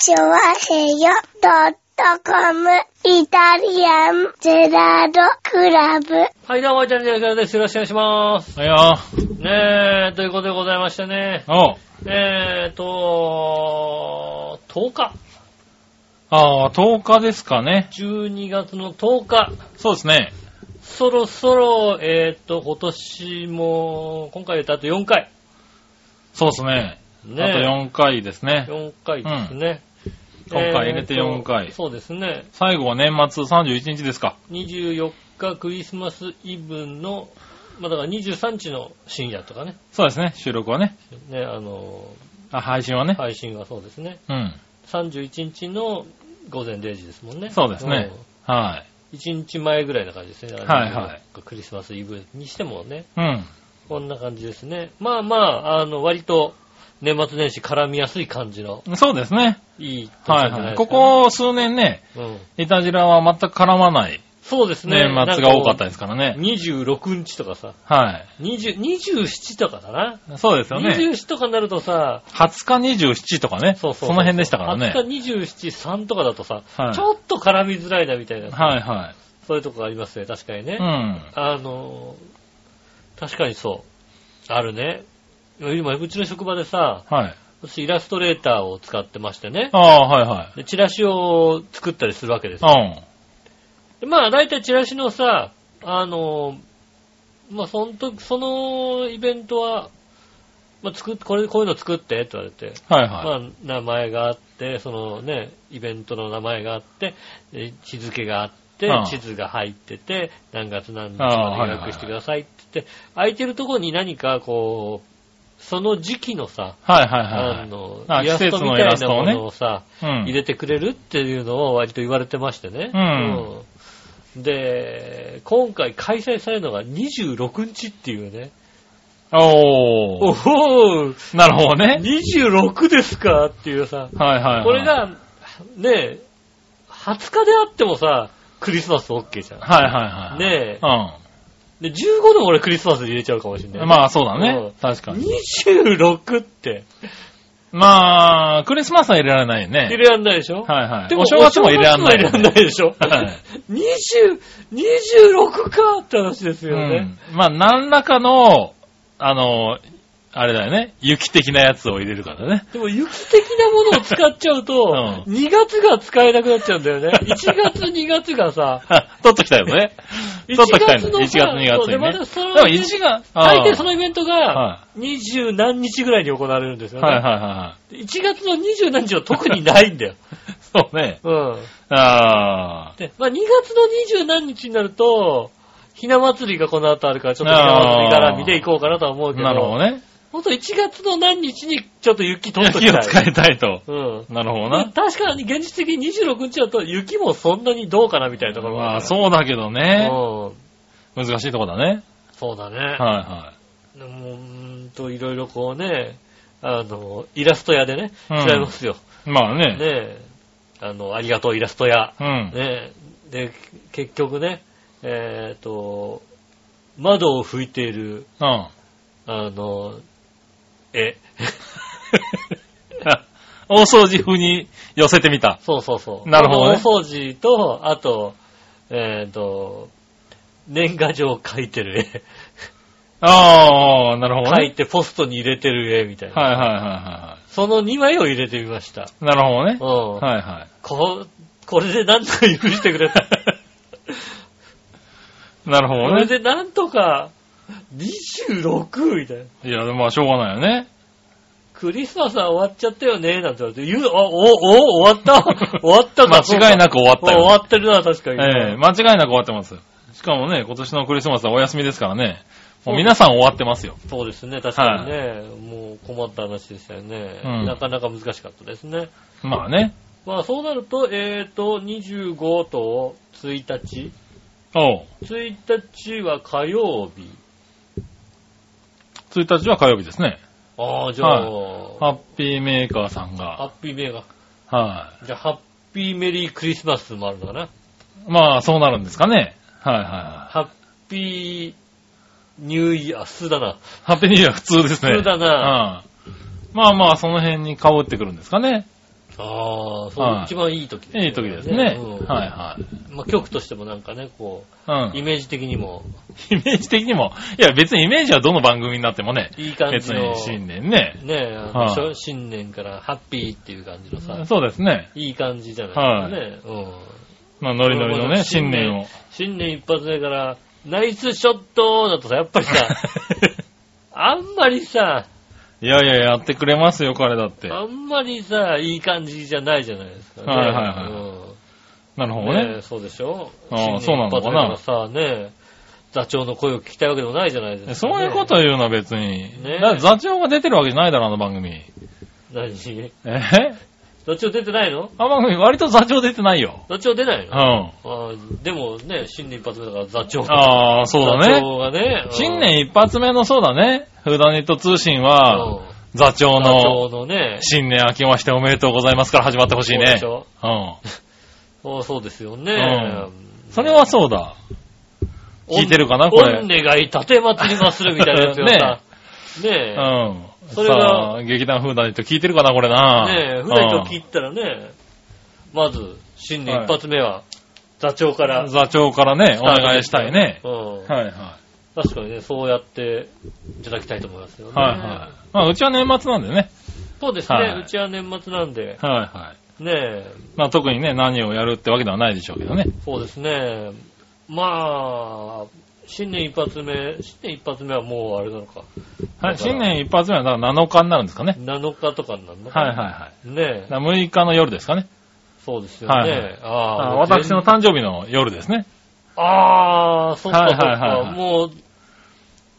チョワヘヨドットコムイタリアンゼラードクラブ。はい、どうも、イタリアンジェラードです。よろしくお願いします。はいよ。ねえ、ということでございましてね。おうえーと、10日。ああ、10日ですかね。12月の10日。そうですね。そろそろ、えーと、今年も、今回言ったあと4回。そうですね。ねあと4回ですね。4回ですね。今回入れて4回えーとそうですね。最後は年末31日ですか。24日クリスマスイブの、まあ、だから23日の深夜とかね。そうですね。収録はね。ね、あの、あ、配信はね。配信はそうですね。うん。31日の午前0時ですもんね。そうですねはい。1日前ぐらいな感じですね。はいはい24日クリスマスイブにしてもね。うん。こんな感じですね。まあまあ、あの、割と年末年始絡みやすい感じのそうですね。いい年はいはい。なんじゃないですか、ここ数年ね、うん。イタジラは全く絡まないそうですね。年末が多かったですからね。26日とかさ、は20 27とかだな。い。そうですよね。27とかになるとさ、20日27とかね。そうそうその辺でしたからね。20日27、3とかだとさ、はいちょっと絡みづらいなみたいな、はいはそういうとこがありますね、確かにね。い。うん。あの、確かにそう。あるね。今、うちの職場でさ、はい。私イラストレーターを使ってましてね。ああ、はいはい。でチラシを作ったりするわけですよ。うん。でまあ、大体チラシのさ、あの、まあ、その時、そのイベントは、まあ、作っ、これ、こういうの作ってって言われて、はいはい。まあ、名前があって、そのね、イベントの名前があって、で日付があって地図が入ってて、何月何日まで予約してくださいって言って、空いてるところに何かこう、その時期のさ、はいはいはいはい。あの、あイラストみたいなものをさ、うん。入れてくれるっていうのを割と言われてましてね。うんうんで、今回開催されるのが26日っていうね。おおー。おなるほどね。26ですかっていうさ。はいはいはい。これ、が、ね、20日であってもさ、クリスマス OK じゃん。はいはいはい。ねうで、15でも俺クリスマスに入れちゃうかもしれない。ん。まあそうだうんね。確かに。26ってまあ、クリスマスは入れられないよね。入れらんないでしょ？はいはい。でもお正月も入れられないよお正月も入れらんないね。でしょ？はい20、26かって話ですよね。うん。まあ何らかの、あの、あれだよね。雪的なやつを入れるからね。でも雪的なものを使っちゃうと、う2月が使えなくなっちゃうんだよね。1月、2月が さ、取っときたいよね。1取っときたいの。1月のさ月、2月そうでにね。またそのでも1月、大抵そのイベントがは、20何日ぐらいに行われるんですよね。はいはいは1月の20何日は特にないんだよ。い。そうね。うん。あで、まあ2月の20何日になると、ひな祭りがこの後あるから、ちょっとひな祭り絡みで行こうかなとは思うあ。けど、なるほどね。ほんと1月の何日にちょっと雪取っときたい。雪を使いたいと。うん。なるほどな。確かに現実的に26日だと雪もそんなにどうかなみたいなところがまあうそうだけどね。うん。難しいとこだね。そうだね。はいはでもうーんと、いろいろこうね、あの、イラスト屋でね、うん違いますよ。い。まあねね。え、あの、ありがとうイラスト屋。うん。ねえ、で、結局ね、えっ、と、窓を拭いている、うん。あの、絵。大掃除風に寄せてみた。そうそうそう。なるほどねあのお掃除と、あと、えっ、と、年賀状を書いてる絵。ああ、なるほどね。書いてポストに入れてる絵みたいな。はいはいはいはその2枚を入れてみました。い。なるほどねう。ん。はいはい。こ、これでなんとか許してくれた。なるほこどね。れでなんとか、26みたいな。いや、でもまあしょうがないよね。クリスマスは終わっちゃったよね、なんて言われて、言う、あ、お、お、終わった？終わったか間違いなく終わったよ終わってるな、確かに。ええ間違いなく終わってます。しかもね、今年のクリスマスはお休みですからね。もう皆さん終わってますよ。そうですね、確かにね。もう困った話でしたよね、うんなかなか難しかったですね。まあね。まあそうなると、えっ、と、25と1日。おう。1日は火曜日。1日は火曜日ですね。ああ、じゃあ、ハッピーメーカーさんハが。ッピーメーカはー。じゃあ、ハッピーメリークリスマスもあるのかな？い。まあ、そうなるんですかね。はいはいはハッピーニューイヤー、普通だな。い。ハッピーニューイヤー普通ですね。普通だな。うん。まあまあ、その辺に被ってくるんですかね。ああ、そう、はい一番いい時ですねいい時ですね。うんはいはい。まあ、曲としてもなんかね、こうんう、イ。メージ的にも、イメージ的にも、いや別にイメージはどの番組になってもね、いい感別じのに、新年ね。ねえ、あのはいしょ新年からハッピーっていう感じのさ、そうですね。いい感じじゃないですかね。うん。まあノリノリのね、新年を。新年一発目から、ナイスショットだとさ、やっぱりさ、あんまりさ、いやいや、やってくれますよ、彼だって。あんまりさ、いい感じじゃないじゃないですかね。はいはいはいうんなるほどね。ねえそうでしょ？ああ新年そうなのかな一発目からさ、ねえ座長の声を聞きたいわけでもないじゃないですか、そういうことを言うのは別に。ねだって座長が出てるわけじゃないだろ、あの番組。何？え？座長出てないの？あの番組割と座長出てないよ。座長出ないの、うん。ああでもね、新年一発目だから座長。ああ、そうだ座ね。長がね。うん新年一発目のそうだね。フーダニット通信は、うん座長座長ののね、新年明けましておめでとうございますから始まってほしいねそうでし。ょ？うん。そうそうですよね。うんそれはそうだ。聞いてるかなこれおん願い立て祭りまするみたいなやつがさ。ねえ。うん。それが劇団フーダニット聞いてるかな、これな。ねえ、ふらと聞いたらね、まず、新年一発目は、座長から。座長からね、お願いしたいね。うん。はいはい。確かにね、そうやっていただきたいと思いますよね。はいはい。まあ、うちは年末なんでね。そうですね、はいうちは年末なんで、はいはい。ねえ、まあ、特にね、何をやるってわけではないでしょうけどね。そうですね。まあ、新年一発目、新年一発目はもうあれなのか。はい、新年一発目はだから7日になるんですかね。7日とかになるのかはいはいはい。ねえだ、から6日の夜ですかね。そうですよね。はいはいあああ私の誕生日の夜ですね。ああ、そっかそっか、はいはいはいはいもう、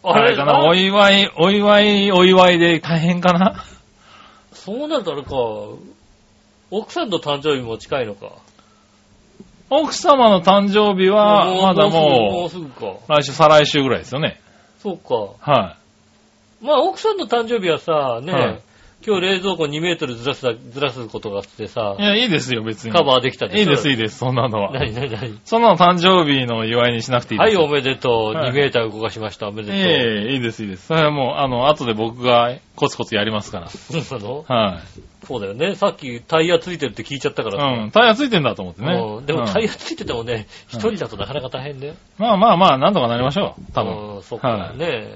あれ？かな、お祝い、お祝い、お祝いで大変かな？そうなるとあれか、奥さんの誕生日も近いのか。奥様の誕生日は、まだうもう来週、再来週ぐらいですよね。そうか。はまあ、奥さんの誕生日はさ、ね、はい今日冷蔵庫2メートルずらすだ、ずらすことがあってさい。い、や、いいですよ、別に。カバーできたでしょ？いいです、いいです、そんなのは。何何何？そんなの誕生日の祝いにしなくていいですよ。はい、おめでとう。はい2メーター動かしました。おめでとう。ええいいです、いいです。それはもう、あの、後で僕がコツコツやりますから。そうなの？はい。そうだよね。さっきタイヤついてるって聞いちゃったからさ。うん、タイヤついてんだと思ってね。うんでもうんタイヤついててもね、一人だとなかなか大変だよ。まあまあまあ、なんとかなりましょう。多分。うん、そうかはいね。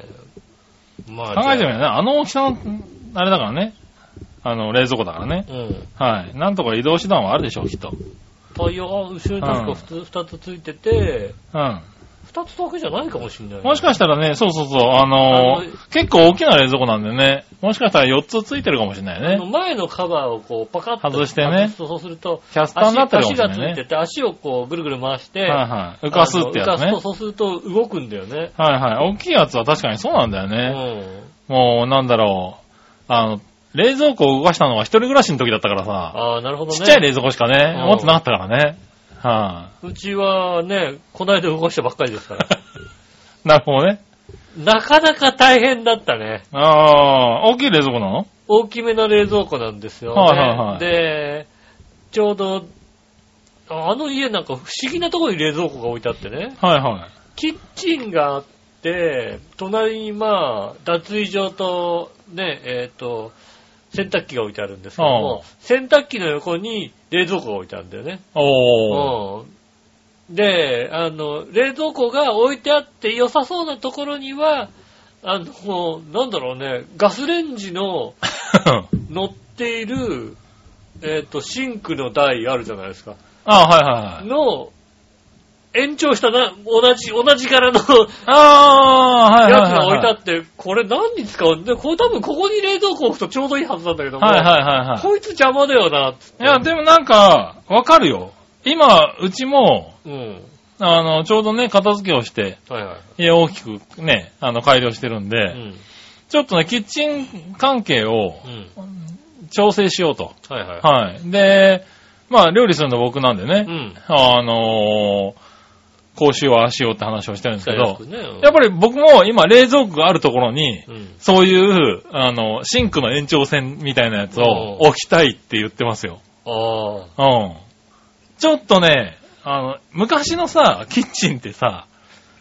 まあ、考えてみじゃるね。あの大きさの、あれだからね。あの、冷蔵庫だからね。あうん。はい。なんとか移動手段はあるでしょう、きっと。タイヤが後ろに確かうん二つ二つついてて、うん。二つだけじゃないかもしんない。もしかしたらね、そうそうそう、あのあの結構大きな冷蔵庫なんでね、もしかしたら4つついてるかもしれないね。前のカバーをこうパカッと外してねそうすると、キャスターになってるかも足しれないね。足がついてて、足をこうぐるぐる回して、はいはい。浮かすってやつね浮かすと。そうすると動くんだよね。はいはい。大きいやつは確かにそうなんだようね。ん。もう、なんだろう。あの、冷蔵庫を動かしたのは一人暮らしの時だったからさ、ああ、なるほどね。ちっちゃい冷蔵庫しかね、うん持ってなかったからね。はうちはね、この間動かしたばっかりですから。い。なるほどね。なかなか大変だったね。ああ、大きい冷蔵庫なの？大きめの冷蔵庫なんですよ、ね。はいはいはいで、ちょうど、あの家なんか不思議なところに冷蔵庫が置いてあってね。はいはい。キッチンがあって、隣にまあ、脱衣所と、ね、えっ、と、洗濯機が置いてあるんですけども、洗濯機の横に冷蔵庫が置いてあるんだよね。お。で、あの、冷蔵庫が置いてあって良さそうなところには、あの、なんだろうね、ガスレンジの 乗っている、えっ、と、シンクの台あるじゃないですか。あはいはいはい。の、延長したな、同じ、同じ柄のああ、はいやつが。置いてあって、これ何に使うんで、これ多分ここに冷蔵庫置くとちょうどいいはずなんだけども、はいはいはいはい。こいつ邪魔だよな、つっていや、でもなんか、わかるよ。今、うちも、うん。あの、ちょうどね、片付けをして、はいはい。家を大きくね、あの、改良してるんで、うん。ちょっとね、キッチン関係をうん。調整しようと。はいはい。はい。で、まあ、料理するの僕なんでねう、ん。あのーこうしよう、ああしようって話をしてるんですけどやっぱり僕も今、冷蔵庫があるところに、うん。そういう、あの、シンクの延長線みたいなやつをうん置きたいって言ってますよ。あうん。ちょっとね、あの、昔のさ、キッチンってさ、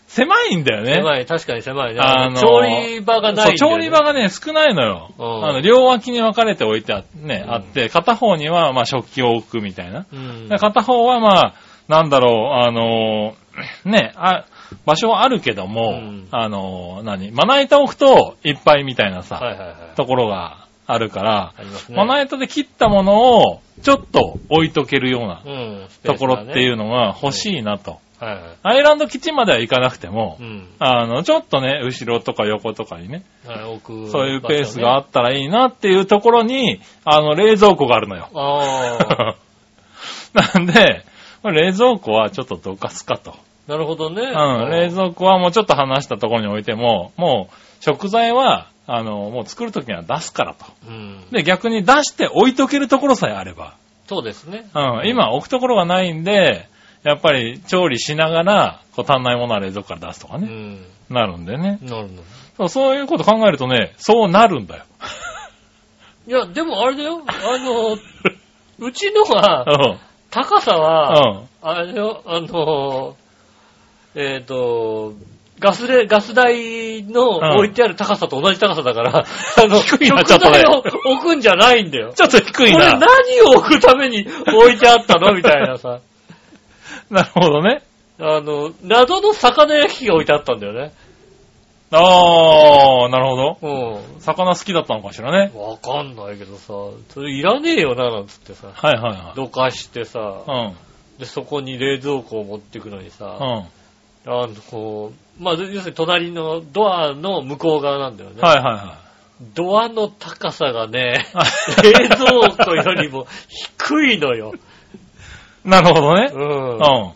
狭いんだよね。狭い、確かに狭いね。あのー調理場がないね調理場がね、少ないのよ。うんあの、両脇に分かれて置いてあ,、ねうんあって、片方には、まあ、食器を置くみたいな。うん。で片方は、まあ、なんだろう、あのーね、あ、場所はあるけども、うんあのー何まな板置くといっぱいみたいなさ、はいはいはい。ところがあるから、ね。まな板で切ったものをちょっと置いとけるようなうん。ところっていうの。のが欲しいなと。はいはい。アイランドキッチンまでは行かなくても、うん。あの、ちょっとね、後ろとか横とかにね、はい、置く。そういうペースがあったらいいなっていうところに、あの、冷蔵庫があるのよ。なんで、冷蔵庫はちょっとどかすかと。なるほどね。うん、冷蔵庫はもうちょっと離したところに置いても、もう食材は、あの、もう作るときには出すからと。うん。で、逆に出して置いとけるところさえあれば。そうですね。うん、今置くところがないんで、やっぱり調理しながら、こう足んないものは冷蔵庫から出すとかね、うん。なるんでね。なるほど。そうそういうこと考えるとね、そうなるんだよ。いや、でもあれだよ。あの、うちのは、うん。高さうは、ん。あれだよ、あの、えっ、と、ガスで、ガス台のうん置いてある高さと同じ高さだから、あの、低いな食ちょっとを置くんじゃないんだよ。ちょっと低いこれな。何を置くために置いてあったのみたいなさ。なるほどね。あの、謎の魚焼きが置いてあったんだよね。あー、なるほど。うん。魚好きだったのかしらね。わかんないけどさ、それいらねえよな、なんつってさ、はいはいはい。どかしてさ、うん。で、そこに冷蔵庫を持ってくのにさ、うん。あの、こう、まあ、要するに隣のドアの向こう側なんだよね。はいはいはドアの高さがね、い。冷蔵庫よりも低いのよ。なるほどねう。ん。うん。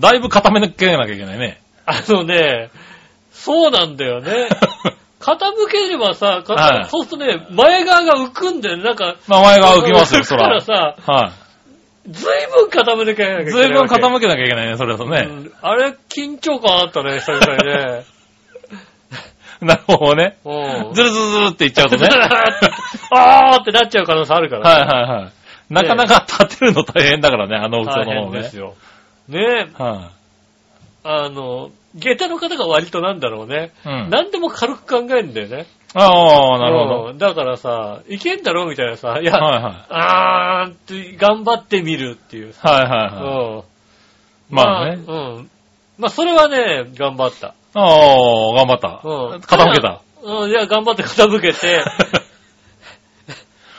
だいぶ固めなきゃいけないね。あのね、そうなんだよね。傾ければさ、かはいそうするとね、前側が浮くんだよね。なんか、名前が浮きますよ、そ浮くからら。さ、はずいぶん傾めなきゃいけないい。ずいぶんけ傾けなきゃいけないね、それだとね。うんあれ、緊張感あったね、久々にね。なるほどね。うん。ずるずるずるっていっちゃうとね。あーってなっちゃう可能性あるから。はいはいはい。なかなか立てるの大変だからね、あの大きさ大のものね変です。よ。ねえ、はあの、下駄の方が割となんだろうね。い。うん。何でも軽く考えるんだよね。ああ、なるほど。うんだからさ、いけんだろみたいなさ、いや、はいはい。あーって頑張ってみるっていう。はいはいはい。うん。まあね。うん。まあ、それはね、頑張った。ああ、頑張った。うん。傾けた。うん、いや、頑張って 傾けて、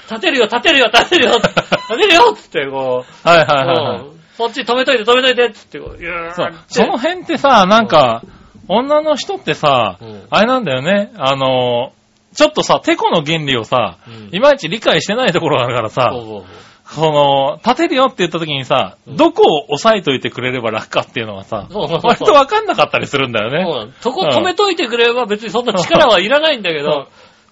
立てるよ、立てるよ、立てるよ、立てるよっつって、こう、はいはいはいはい。うんそっち止めといて、止めといてっつって、こう、いやーそう。その辺ってさ、なんか、女の人ってさうん、あれなんだよね。あの、ちょっとさ、テコの原理をさうん、いまいち理解してないところがあるからさそう、そうその、立てるよって言った時にさ、うん。どこを押さえといてくれれば楽かっていうのがさ、そう。そうそう。割とわかんなかったりするんだよそう。ね。なのそこ止めといてくれれば別にそんな力はいらないんだけど、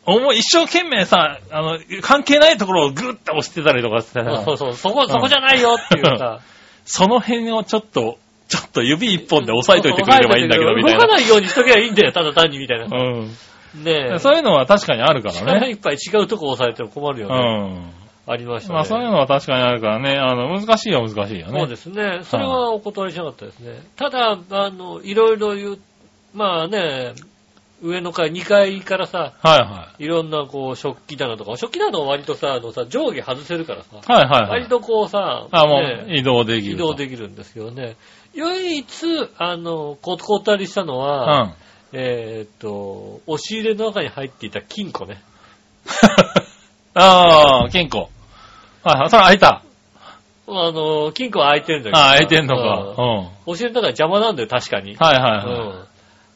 思う一生懸命さ、あの、関係ないところをグッて押してたりとかしてさ。そうそう、そこ、そこじゃないよっていうさ、その辺をちょっと、ちょっと指一本で押さえといてくれればいいんだけど、みたいな。動かないようにしとけばいいんだよ、ただ単にみたいな。うん。ねえ。そういうのは確かにあるからね。力いっぱい違うとこ押さえても困るようね。ん。ありましたね。まあそういうのは確かにあるからね、あの、難しいは難しいよね。そうですね。それはお断りしなかったですね。ただ、あの、いろいろ言う、まあね、上の階、2階からさ、はいはいろんなこう、食器棚とか、食器棚は割とさ、あのさ、上下外せるからさ、い。はいはいはい。割とこうさ、あ、もねう移動できる移と。動できるんですけどね。唯一、あの、こ、こったりしたのうは、ん。えーっと、押し入れの中に入っていた金庫ね。ああ、金庫。はいはい、それ開いた。あの、金庫は開いてるんだけどさ。ああ、開いてんのか。うん押し入れの中は邪魔なんだよ、確かに。はいはうん。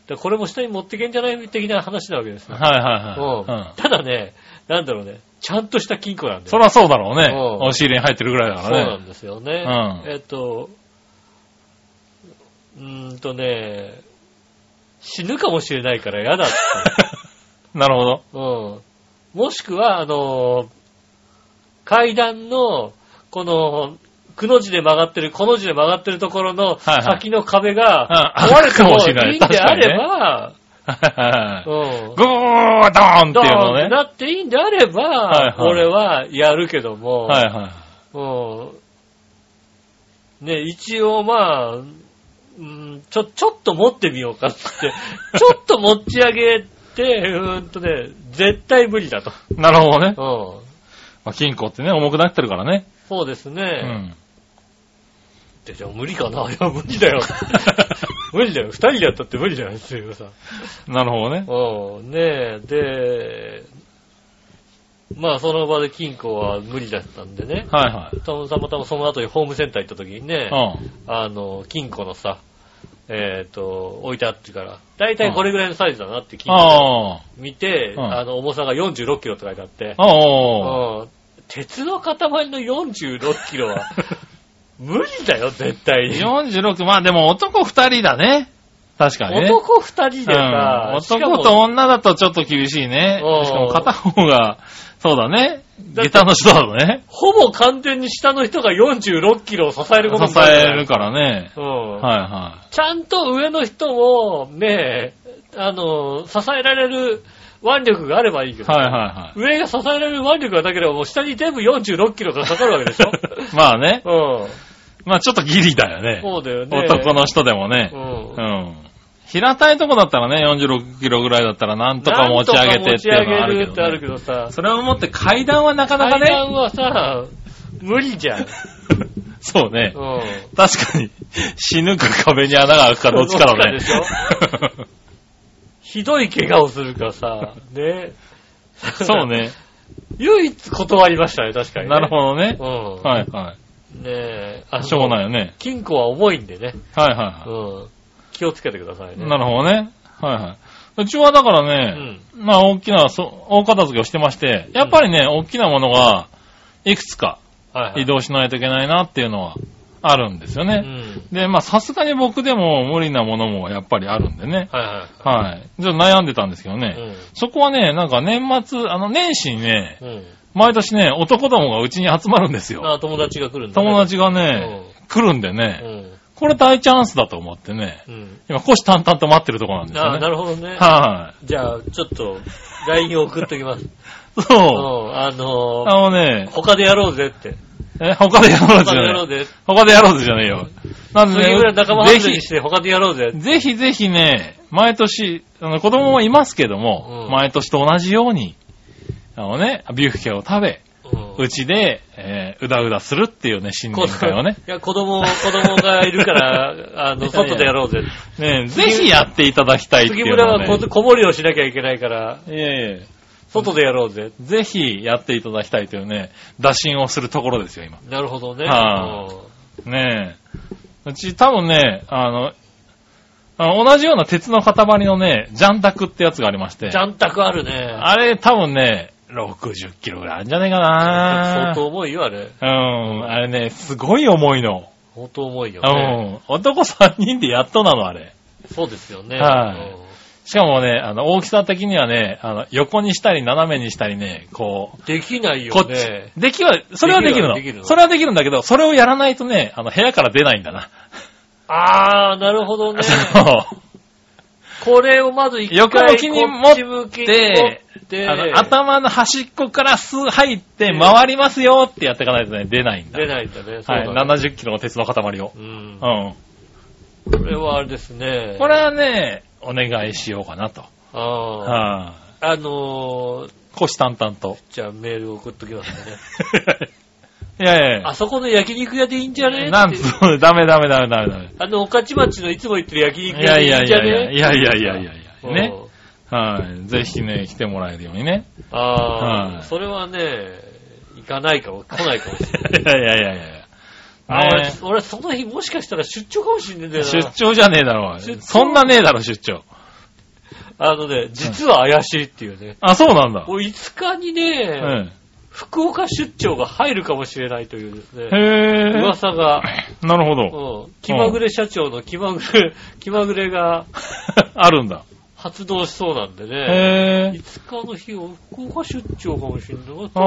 で、これも下に持ってけんじゃない的な話なわけですい。よ。はいはいうんはい。うん。ただね、なんだろうね、ちゃんとした金庫なんだよ。そりゃそうだろうね。うん押し入れに入ってるぐらいだからね。そうなんですよね。うんえっと、うーんとね、死ぬかもしれないから嫌だって。なるほど。うん。もしくは、あの、階段の、この、くの字で曲がってる、この字で曲がってるところのはいはい先の壁がうん壊れても開くかもしれないいいんであれば。うん。ゴードーンっていうのね。なっていいんであれば、はいはい俺はやるけども、はいはい。うんね、一応まあ、うん、ちょ、ちょっと持ってみようかって、ちょっと持ち上げて、うーんとね、絶対無理だと。なるほどね。うん。まあ、金庫ってね、重くなってるからね。そうですうね。ん。でじゃあ無理かないや、無理だよ。無理だよ。二人でやったって無理だよ、っていうさ。なるほどね。うん、ねえ、で、まあその場で金庫は無理だったんでね。はいはい。たまたまその後にホームセンター行った時にね、うん。あの、金庫のさ、えっ、と、置いてあってから、だいたいこれぐらいのサイズだなって金庫あ見て、うんあの、重さが46キロって書いてあって。うん鉄の塊の46キロは、無理だよ、絶対に。46、まあでも男2人だね。確かにね。男二人でさ、うん、男と女だとちょっと厳しいねうん。しかも片方が、そうだね。下駄の人だとね。ほぼ完全に下の人が46キロを支えることに支なる。えるからね。うん。はいはちゃんと上の人も、ねあの、支えられる腕力があればいいけい。ど、はいはいは上が支えられる腕力がなければもう下に全部46キロがかかるわけでしょい。まあね。うん。まあちょっとギリだよね。そうだよね。男の人でもねう。。うんん。平たいとこだったらね、46キロぐらいだったらなんとか持ち上げてっていうのはあるけど、なんとか持ち上げるってあるね。けどさ、それをもって階段はなかなかね。階段はさ、無理じゃん。そうね。うん。確かに、死ぬか壁に穴が開くかどっちかだね。どっちかひどい怪我をするからさ、ね。そう。ね。唯一断りましたね、確かに、ね。なるほどね。ど。うん。はいはねえ、あい。しょうがないよね。金庫は重いんでね。はいはいはうん。気をつけてくださいい。ね。なるほどね。はいはい。うちはだからね、まあ大きな、そ大片付けをしてまして、やっぱりね、大きなものがいくつか。移動しないといけないなっていうのはあるんですよね。うん。で、まあさすがに僕でも無理なものもやっぱりあるんでね。はいはい。はい。ちょっと悩んでたんですけどね。うん。そこはね、なんか年末、あの年始にね、うん。毎年ね、男どもがうちに集まるんですよ。あ、友達が来るんだ、ね。友達がね、来るんでうね、ん。これ大チャンスだと思ってね、うん。今、虎視眈々と待ってるところなんですよあ、ね。なるほどね。はじゃあ、ちょっと、LINE を送っときます。い。そう。うん。あのあのね、他でやろうぜって。え、他でやろうぜじゃない。他でやろうぜ。他でやろうぜじゃねえよ。なんで次ぐらい仲間にして他でやろうぜ。ぜひぜひね、毎年、あの子供もいますけども、うん毎年と同じように、あのね、ビュッフェを食べ、うちで、えーうだうだするっていうね、新年会をね。いや、子供、子供がいるから、あの、外でやろうぜ。ね、ぜひやっていただきたいっていうのを、杉村はね。こ子守りをしなきゃいけないから、いえいえ。外でやろうぜ。ぜひやっていただきたいというね、打診をするところですよ、今。なるほどね。はねえ。うち多分ね、あの、同じような鉄の塊のね、ジャンタクってやつがありましてうん。ジ、ャンタクあるね。あれ多分ね、60キロぐらいあるんじゃねえか相な当重いよ、あれ。うん、あれね、すごい重いの。相当重いようね。ん、男3人でやっとなの、あれ。そうですよね。はいしかもね、あの、大きさ的にはね、あの、横にしたり斜めにしたりね、こう、うんできないよこっちね。、できは、それはできるの。できるのそれはできるんだけど、それをやらないとね、あの、部屋から出ないんだな。あー、なるほどね。そう。これをまず一回横向きに持って向きに持って、あの、頭の端っこからスー入って回りますよってやっていかないとね、出ないんだ。出ないんだね。そうはい、だね70キロの鉄の塊を。うんう。ん。これはあれですね。これはね、お願いしようかなと。ああ。はあのー、い。虎視眈々と。じゃあメール送っときますね。いやいやあそこの焼肉屋でいいんじゃね？なんってと、ダメダメダメダメダメ。あの、御徒町のいつも行ってる焼肉屋でいいんじゃやいやいや、ねいやいやいやいやいや、ね。うんはい。ぜひね、来てもらえるようにね。ああ、はいそれはね、行かないかも、来ないかもしれない。いやいやいやいや。あね俺、俺その日もしかしたら出張かもしんねえんだよな。出張じゃねえだろ。そんなねえだろ、出張。あのね、実は怪しいっていうね。あ、そうなんだ。俺5日にうね、ん。福岡出張が入るかもしれないというですね、へえ。噂が、なるほど。うん、気まぐれ社長の気まぐれ、気まぐれが あるんだ。発動しそうなんでね。へえ。5日の日を福岡出張かもしれない。あ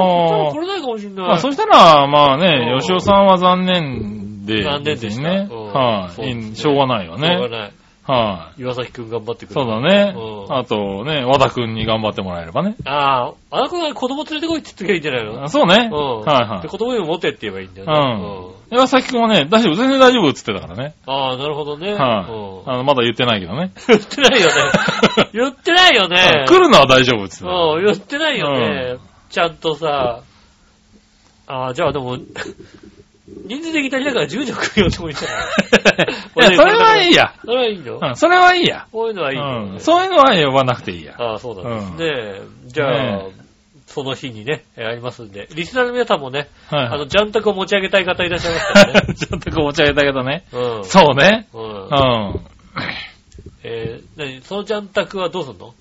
ー来れないかもしれない。まあ、そしたら、まあねう、ん吉尾さんは残念で、残念でしたね。うんはい、しょうがないよしょうがね。ない。は岩崎くん頑張ってくい。れる。そうだねう。んあとね、和田くんに頑張ってもらえればね。ああ、あの子が子供連れてこいって言ってきゃいいんじゃないの？あそうね。うん。はいはいで、。子供にも持てって言えばいいんだよね。うん岩崎くんはね、大丈夫、全然大丈夫っつってたからね。ああ、なるほどね。はい。うんあの、まだ言ってないけどね。言ってないよね。言ってないよね。来るのは大丈夫っつってた。うん、言ってないよね。ちゃんとさ、ああ、じゃあでも、人数的に足りないから10条来るよってもいいんじゃない？いや、それはいいや。それはいいの？うん、それはいいや。こういうのはいいのうん。そういうのは呼ばなくていいや。ああ、そうなんですね。じゃあね、その日にね、えーありますんで、リスナーの皆さんもね、はい。あの、ジャンタクを持ち上げたい方いらっしゃいますからね。ちょっとこう持ち上げたけどね。うん。そうね。うんう。ん。えー、何？そのジャンタクはどうすんの？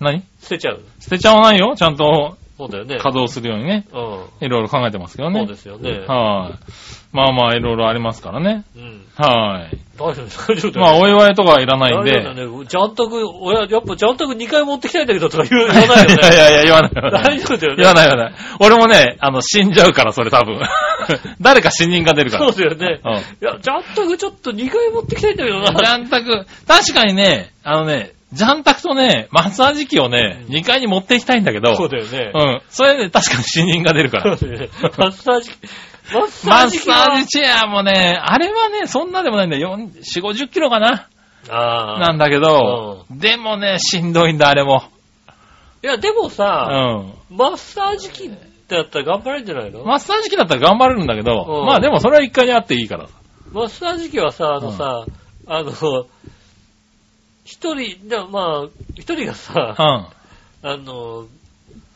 何？捨てちゃう？捨てちゃわないよ。ちゃんとそうだよね。稼働するようにね。うん。いろいろ考えてますけどね。そうですよね。はい。まあまあ、いろいろありますからね。うん。はい。大丈夫大丈夫だよ。まあ、お祝いとかはいらないんで。大丈夫だね。ジャンタク、俺はやっぱジャンタク2回持ってきたいんだけどとか言う 言わいないよね。やいやいや、言わない言わない。大丈夫だよね言わない言わない。俺もね、あの、死んじゃうから、それ多分。誰か死人が出るから。そうだよね。うんいや、ジャンタクちょっと2回持ってきたいんだけどジな。ャンタク、確かにね、あのね、ジャンタクとね、マッサージ機をね、うん2階に持っていきたいんだけど、そうだよね。うん。それで確かに死人が出るから。そうだよね。マッサージ、マッサマッージ機はサージチェアもね、あれはね、そんなでもないんだよ。4、50キロかなああ。なんだけど、でもね、しんどいんだ、あれも。いや、でもうさ、ん。マッサージ機だったら頑張れるんじゃないの？マッサージ機だったら頑張れるんだけど、うんまあでもそれは1階にあっていいから。マッサージ機はさ、あのさ、あの、一人、でもまあ、一人がさ、うん。あの、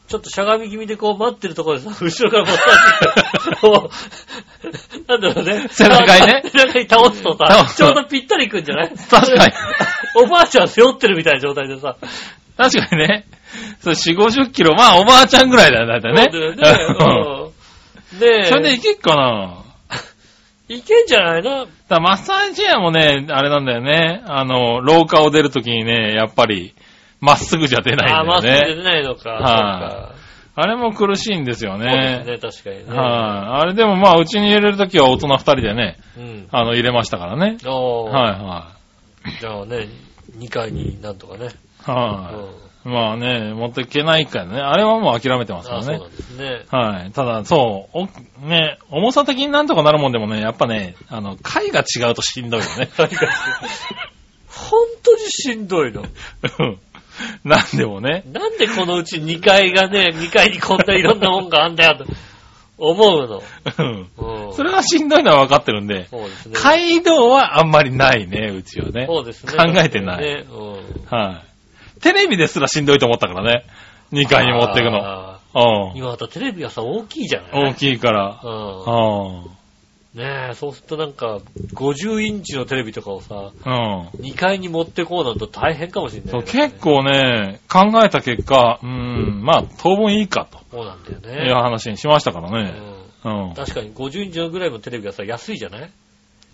ちょっとしゃがみ気味でこう待ってるところでさ、後ろからこう、なんだろうね。背中にね 背中に倒すとさちょうどぴったりいくんじゃない？確かに。おばあちゃん背負ってるみたいな状態でさ。確かにね。そう、4、50キロ。まあ、おばあちゃんぐらいだよ、だいたいね。そうだよね。うん。でうんそれでいけっかな。いけんじゃないの？だマッサージチェアもね、あれなんだよね。あの、廊下を出るときにね、やっぱり、まっすぐじゃ出ないああ、んまっすぐ出だよね。ないのか。はいあれも苦しいんですよ。ね。そうですね、確かにね。はい、あれでもまあ、うちに入れるときは大人二人でね、うん。あの、入れましたからね。おーはいはじゃあね、2階になんとかね。い。はうんい。まあね、持っていけないからね。あれはもう諦めてますかああ、そうですね。はい。ただ、そう、お、ね、重さ的になんとかなるもんでもね、やっぱね、あの、階が違うとしんどいよね。本当にしんどいの？うんなんでもね。なんでこのうち2階がね、2階にこんないろんなもんがあんだよと思うの？うんうん。それはしんどいのは分かってるんで、そうですね。街道はあんまりないね、うちはね。そうですね。考えてないねうん。はい。テレビですらしんどいと思ったからね。2階に持っていくの。あうん。ー今またテレビはさ、大きいじゃない大きいから。ううん。ん。ねえ、そうするとなんか、50インチのテレビとかをさ、うん。2階に持ってこうなんと大変かもしれない、そう、結。構ね、考えた結果、うん、まあ、当分いいかそうなんだよとね。いう話にしましたからね。うんうん。確かに50インチのぐらいのテレビはさ、安いじゃない？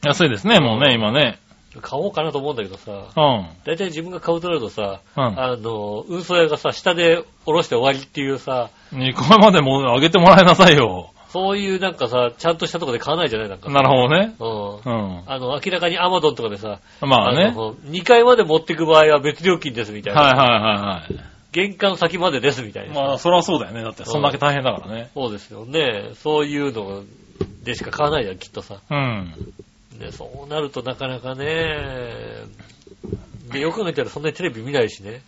安いですね、もうね、今ね。買おうかなと思うんだけどさ、うん。大体自分が買うとなるとさ、うん。あの、運送屋がさ、下で下ろして終わりっていうさ、2階までもう上げてもらいなさいよ。そういうなんかさ、ちゃんとしたとこで買わないじゃない？なんか。なるほどね。ど。うん。うん。あの、明らかにアマゾンとかでさ、まあね。はいの2階まで持ってく場合は別料金ですみたいな。はいは玄関先までですみたいいはい。な。まあ、そりゃそうだよね。だって、そんだけ大変だからね。そうですよね。そういうのでしか買わないじゃん、きっとさ。うん。ね、そうなるとなかなかね、で、よく考えたらそんなにテレビ見ないしね。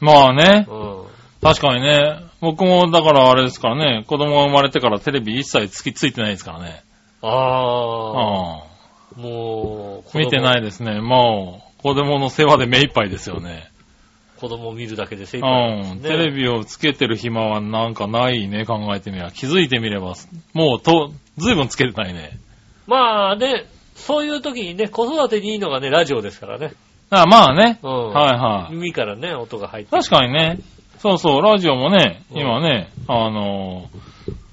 まあね。うん。確かにね。僕も、だからあれですからね。子供が生まれてからテレビ一切つきついてないですからね。ああ、うもう、ん。見てないですね。もう、子供の世話で目いっぱいですよね。子供を見るだけで精一うん。杯ですね。テレビをつけてる暇はなんかないね、考えてみれば。気づいてみれば、もうと、ずいぶんつけてないね。まあね、そういう時にね、子育てにいいのがね、ラジオですからね。あまあね。うん。はいはい。耳からね、音が入って。確かにね。そうそう、ラジオもね、うん今ね、あの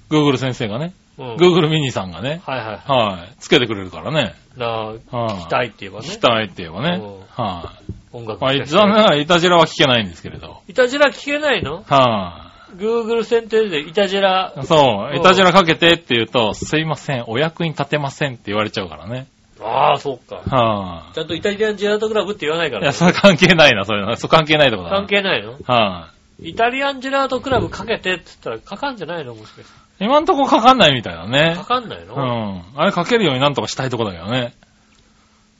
ー、Google 先生がね、うん。Google ミニさんがね、はいはい。はい、つけてくれるからね。なあ、はい。聞きたいって言えばね聞き。たいって言えばねうん。はい。音楽まあ、残念ながら、イタジラは聞けないんですけれど。いたじら聞けないの？は ?Google 選定でいたじらい。。そうう、んイタジラかけてって言うと、すいません、お役に立てませんって言われちゃうからね。ああ、そっか。はちゃんとイタリアンジェラートクラブって言わないかい。いら、や、それ関係ないな、そういうの。そう関係ないとこだな。関係ないの？はイタリアンジェラートクラブかけてって言ったらかかんじゃないのもしかして。い。今んとこかかんないみたいだねか。かんないうの、ん。あれかけるようになんとかしたいとこだけどね。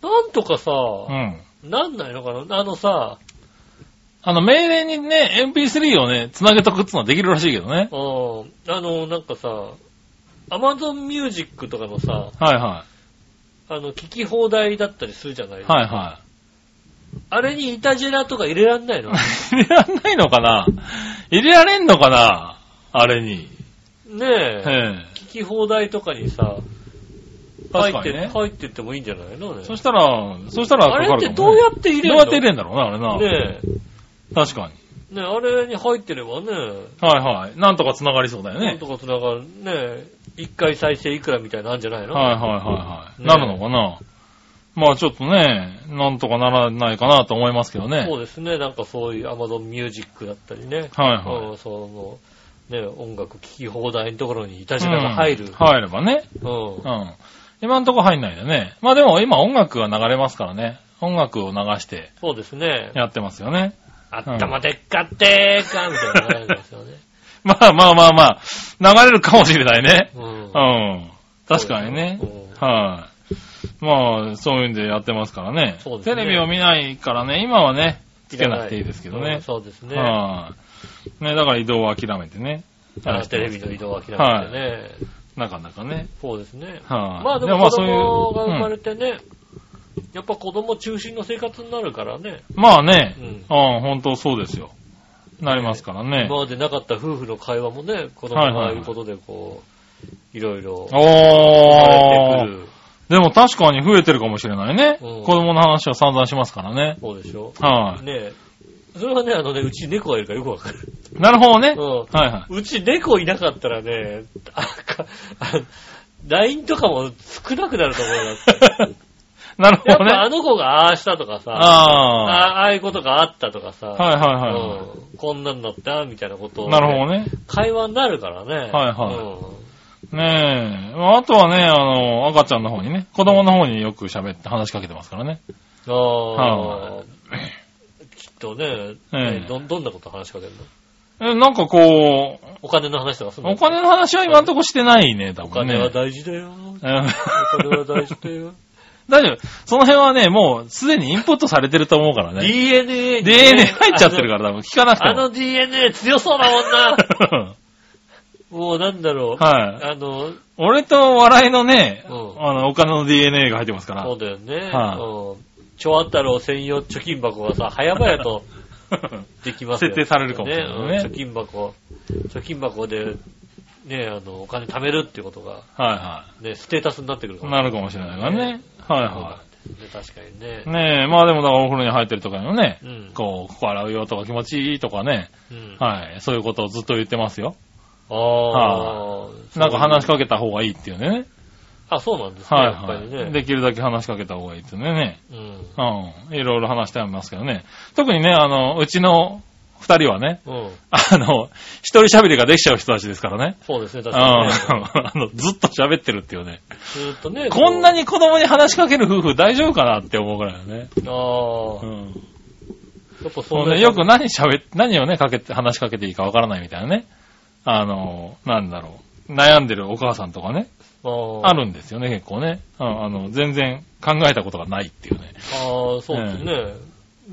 なんとかさ、うん。なんないのかな？あのさ、あの、命令にね、MP3 をね、繋げとくっつうのはできるらしいけどね。うん、あの、なんかさ、アマゾンミュージックとかのさ、はいはあの、聞き放題だったりするじゃないい。はいはあれにイタジェラとか入れらんないの？い。入れらんないのかな？入れられんのかな？あれに。ねええ、え。聞き放題とかにさ、入って、ね。入ってってもいいんじゃないの？ね。そしたら、そしたらあれってどうやって入れるの？どうやって入れんだろうな、あれな。ね確かに。え、ねえ、あれに入ってればね、はいはい。なんとか繋がりそうだよね。なんとか繋がる、ねえ、一回再生いくらみたいなんじゃないの？はいはいはいはい。ねなるのかな？まあちょっとね、なんとかならないかなと思いますけどね。そうですね、なんかそういう Amazon Music だったりね。はいはい。うん、その、ね、音楽聴き放題のところにイタジェラが入る。うん入ればね。うん。うん。今んとこ入んないでね。まあでも今音楽が流れますからね。音楽を流してそうですね。やってますよね。頭でっかってーかみたいなのがあるんですよね。まあまあまあまあ、流れるかもしれないね。うんう。ん。確かにねはい。まあ、そういうんでやってますからね。そうですねテレビを見ないからね、今はね、つけなくていいですけどうんね。そうですね。はい。ね、だから移動を諦めてね。あテレビの移動は諦めてね。なかなかね。そうですね。はい。まあでも子そういう供が生まれうんてね、やっぱ子供中心の生活になるからね。まあねう、ん。うん、本当そうですよ。なりますからね。今までなかった夫婦の会話もね、子供がああいうことでこう、いろいろ生まおー。れてくる。でも確かに増えてるかもしれないね。うん子供の話は散々しますからね。そうでしょはねえ。それはね、あのね、うち猫がいるからよくわかる。い。なるほどね。うん。はいはうち猫いなかったらね、あか、あ LINE とかも少なくなると思うよ。い。なるほどやっぱあね。の子がああしたとかさ、あああああいうことがあったとかさ、あ。はいはいはうん、こんなんだったみたいなことを、い。なるほどね。会話になるからね。はいはいねえ。まああとはね、あの、赤ちゃんの方にね、子供の方によく喋って話しかけてますからね。うん。ああ、はきっとね、ええど、どんなこと話しかけるの？え、なんかこう、お金の話とかするの？お金の話は今んとこしてないね、多お分ね。金は大事だよ。うんお金は大事だよ。大丈夫。その辺はね、もうすでにインプットされてると思うからね。DNA DNA 入っちゃってるから、多分聞かなくても。あの DNA 強そうだもんな。もうなんだろう。はい。あの、俺と笑いのね、うんあの、お金の DNA が入ってますから。そうだよね。はいうん。超あったろう専用貯金箱がさ、早々と できますよ設定されるかもしれないねうん貯金箱、貯金箱で、ね、あの、お金貯めるっていうことが、はね、ステータスになってくるいはい。かもなるかもしれないからね。はいはね、確かにねい。。ねえ、まあでもだからお風呂に入ってるとかのね、うん。こう、ここ洗うよとか気持ちいいとかね、うん。はい。そういうことをずっと言ってますよ。ああ、なんか話しかかけた方がいいっていうね。あ、そうなんですね。はいはい。ね。できるだけ話しかけた方がいいっていうね。うん。うん。いろいろ話してありますけどね。特にね、あの、うちの二人はね、うん。あの、一人喋りができちゃう人たちですからね。そうですね、確かにね。の、ずっと喋ってるっていうね。ずーっとね。こんなに。に子供に話しかける夫婦大丈夫かなって思うぐらいだね。ああ、うん。やっぱそううね、よく何喋っ、何をね、かけて、話しかけていいかわからないみたいなね。あの、なんだろう。悩んでるお母さんとかね。ああるんですよね、結構ね。うん、あの、全然考えたことがないっていうね。ああ、そうですね。う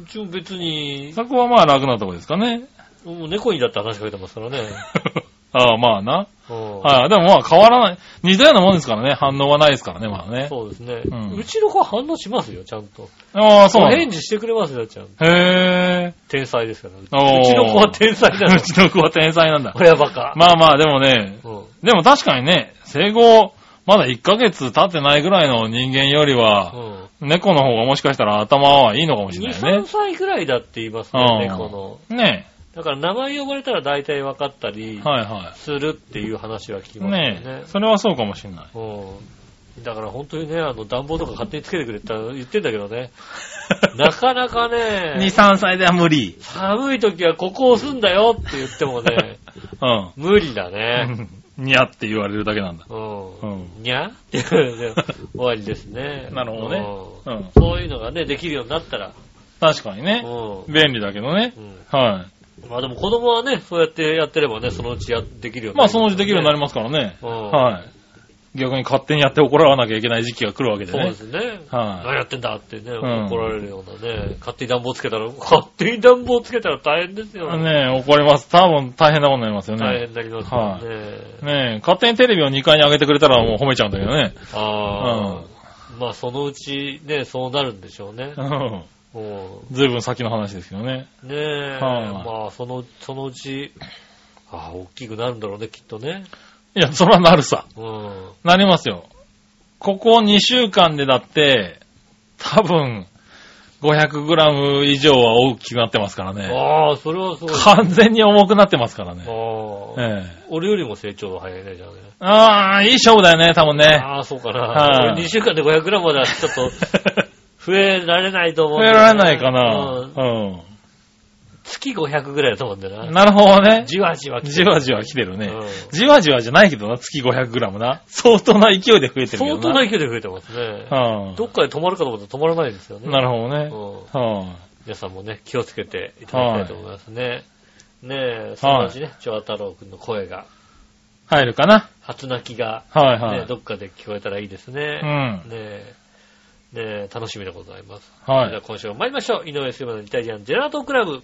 ちも別に、そこはまあ楽なとこですかね。もう猫にだって話しかけてますからね。ああ、まあな。うんはい、でもまあ変わらない。似たようなもんですからね。反応はないですからね、まあね。そうですね。うんうちの子は反応しますよ、ちゃんと。ああ、そう返事してくれますよ、ちゃんと。へ天才ですから。うちの子は天才なえ。のう。ちの子は天才なんだ。親バカ。まあまあ、でもね、うん。でも確かにね、生後、まだ1ヶ月経ってないぐらいの人間よりは、うん。猫の方がもしかしたら頭はいいのかもしれ2、ないね3。歳ぐらいだって言いますね、うん猫の。ねだから名前呼ばれたら大体分かったりはいはするっていう話は聞きい。ますよね。ねそれはそうかもしれない。うん。だから本当にね、あの暖房とか勝手につけてくれって言ってんだけどね。なかなか2、ね、3歳では無理。寒い時はここ押すんだよって言ってもね、うん。無理だね。にゃって言われるだけなんだ。うん。うん。にゃって終わりですね。なるほどねうんうん。そういうのがね、できるようになったら。確かにね。うん。便利だけどね。うんはまあでも子供はね、そうやってやってればね、そのうちやできるようい。にまあそのうちできるようになりまますからね。はい。逆に勝手にやって怒らなきゃいけない時期が来るわけでねそうで。すね。はい何やってんだってね、ん怒られるようなね、勝手に暖房つけたら、勝手に暖房つけたら大変ですよ。ねえ、怒ります。多分大変なことになりますよね。大変になりますよね。ねえ、勝手にテレビを2階に上げてくれたらもう褒めちゃうんだけどね。ああ、まあそのうちね、そうなるんでしょうね。うん。もずいぶん先の話ですけどね。うねえ、はいまあその、そのうち、ああ、大きくなるんだろうね、きっとね。いや、それはなるさ。うん。なりますよ。ここ2週間でだって、多分、500グラム以上は大きくなってますからね。ああ、それはすごい。完全に重くなってますからね。ああ、ええ。俺よりも成長が早いね、じゃあね。ああ、いい勝負だよね、多分ね。ああ、そうかな。はい俺2週間で 500g まではちょっと 増えられないと思うん増えられないかうんな。月500ぐらいだと思うんだようん。な。なるほどね。じわじわ来てるじわじわ来てるねうん。じわじわじゃないけどな、月500グラムな。相当な勢いで増えてるけどな。相当な勢いで増えてますね。はどっかで止まるかと思ったら止まらないですよね。なるほどね。うんは皆さんもね、気をつけていただきたいと思いますね。ねえ、そのうちね、長太郎くんの声が、い。入るかな？初泣きが、ね、はいはい。どっかで聞こえたらいいですね。うん。ねえ、ねえ、楽しみでございます。はじゃあ今週も参りましょう。井上杉村のイタリアンジェラートクラブ。は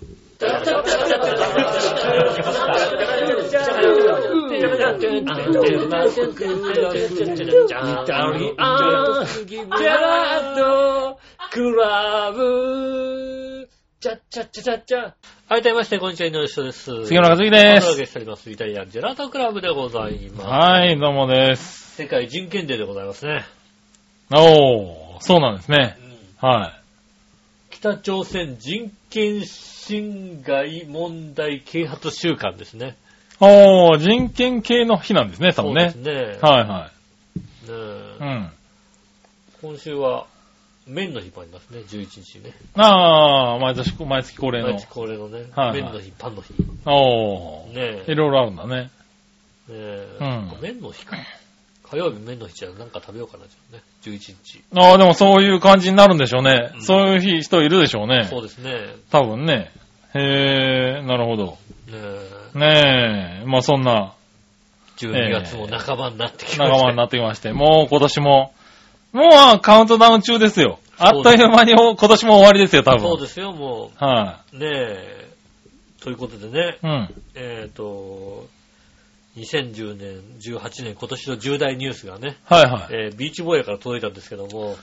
い、どうもみまして、こんにちは、井上翔です。杉村和樹でお届けす。しております。イタリアンジェラートクラブでございます。はい、どうもです。世界人権デーでございますね。おー、そうなんですね。はい。北朝鮮人権侵害問題啓発週間ですね。おー、人権系の日なんですね、多分ねそう。ですね。はいはい。うん。今週は、麺の日もありますね、11日ね。あー、毎年、毎月恒例の毎。日恒例のね、はいはい麺の日、パンの日。おー。ねえ。いろいろあるんだね。ねえうん麺の日か。火曜日麺の日じゃなんか食べようかな、じゃあね。11日。あー、でもそういう感じになるんでしょうね。うんそういう日人いるでしょうね。そうですね。多分ね。へー、なるほど。ねえ。ねえ、まあそんな12月も半ばになってきました。仲間になってきまして、もう今年も、もうあカウントダウン中ですよ。あっという間に今年も終わりですよ、多分。そうですよ、もはう。ねえ。ということでね、い、うん。えっ、と、2010年、18年、今年の重大ニュースがね、はいはい。えービーチボーイから届いたんですけども、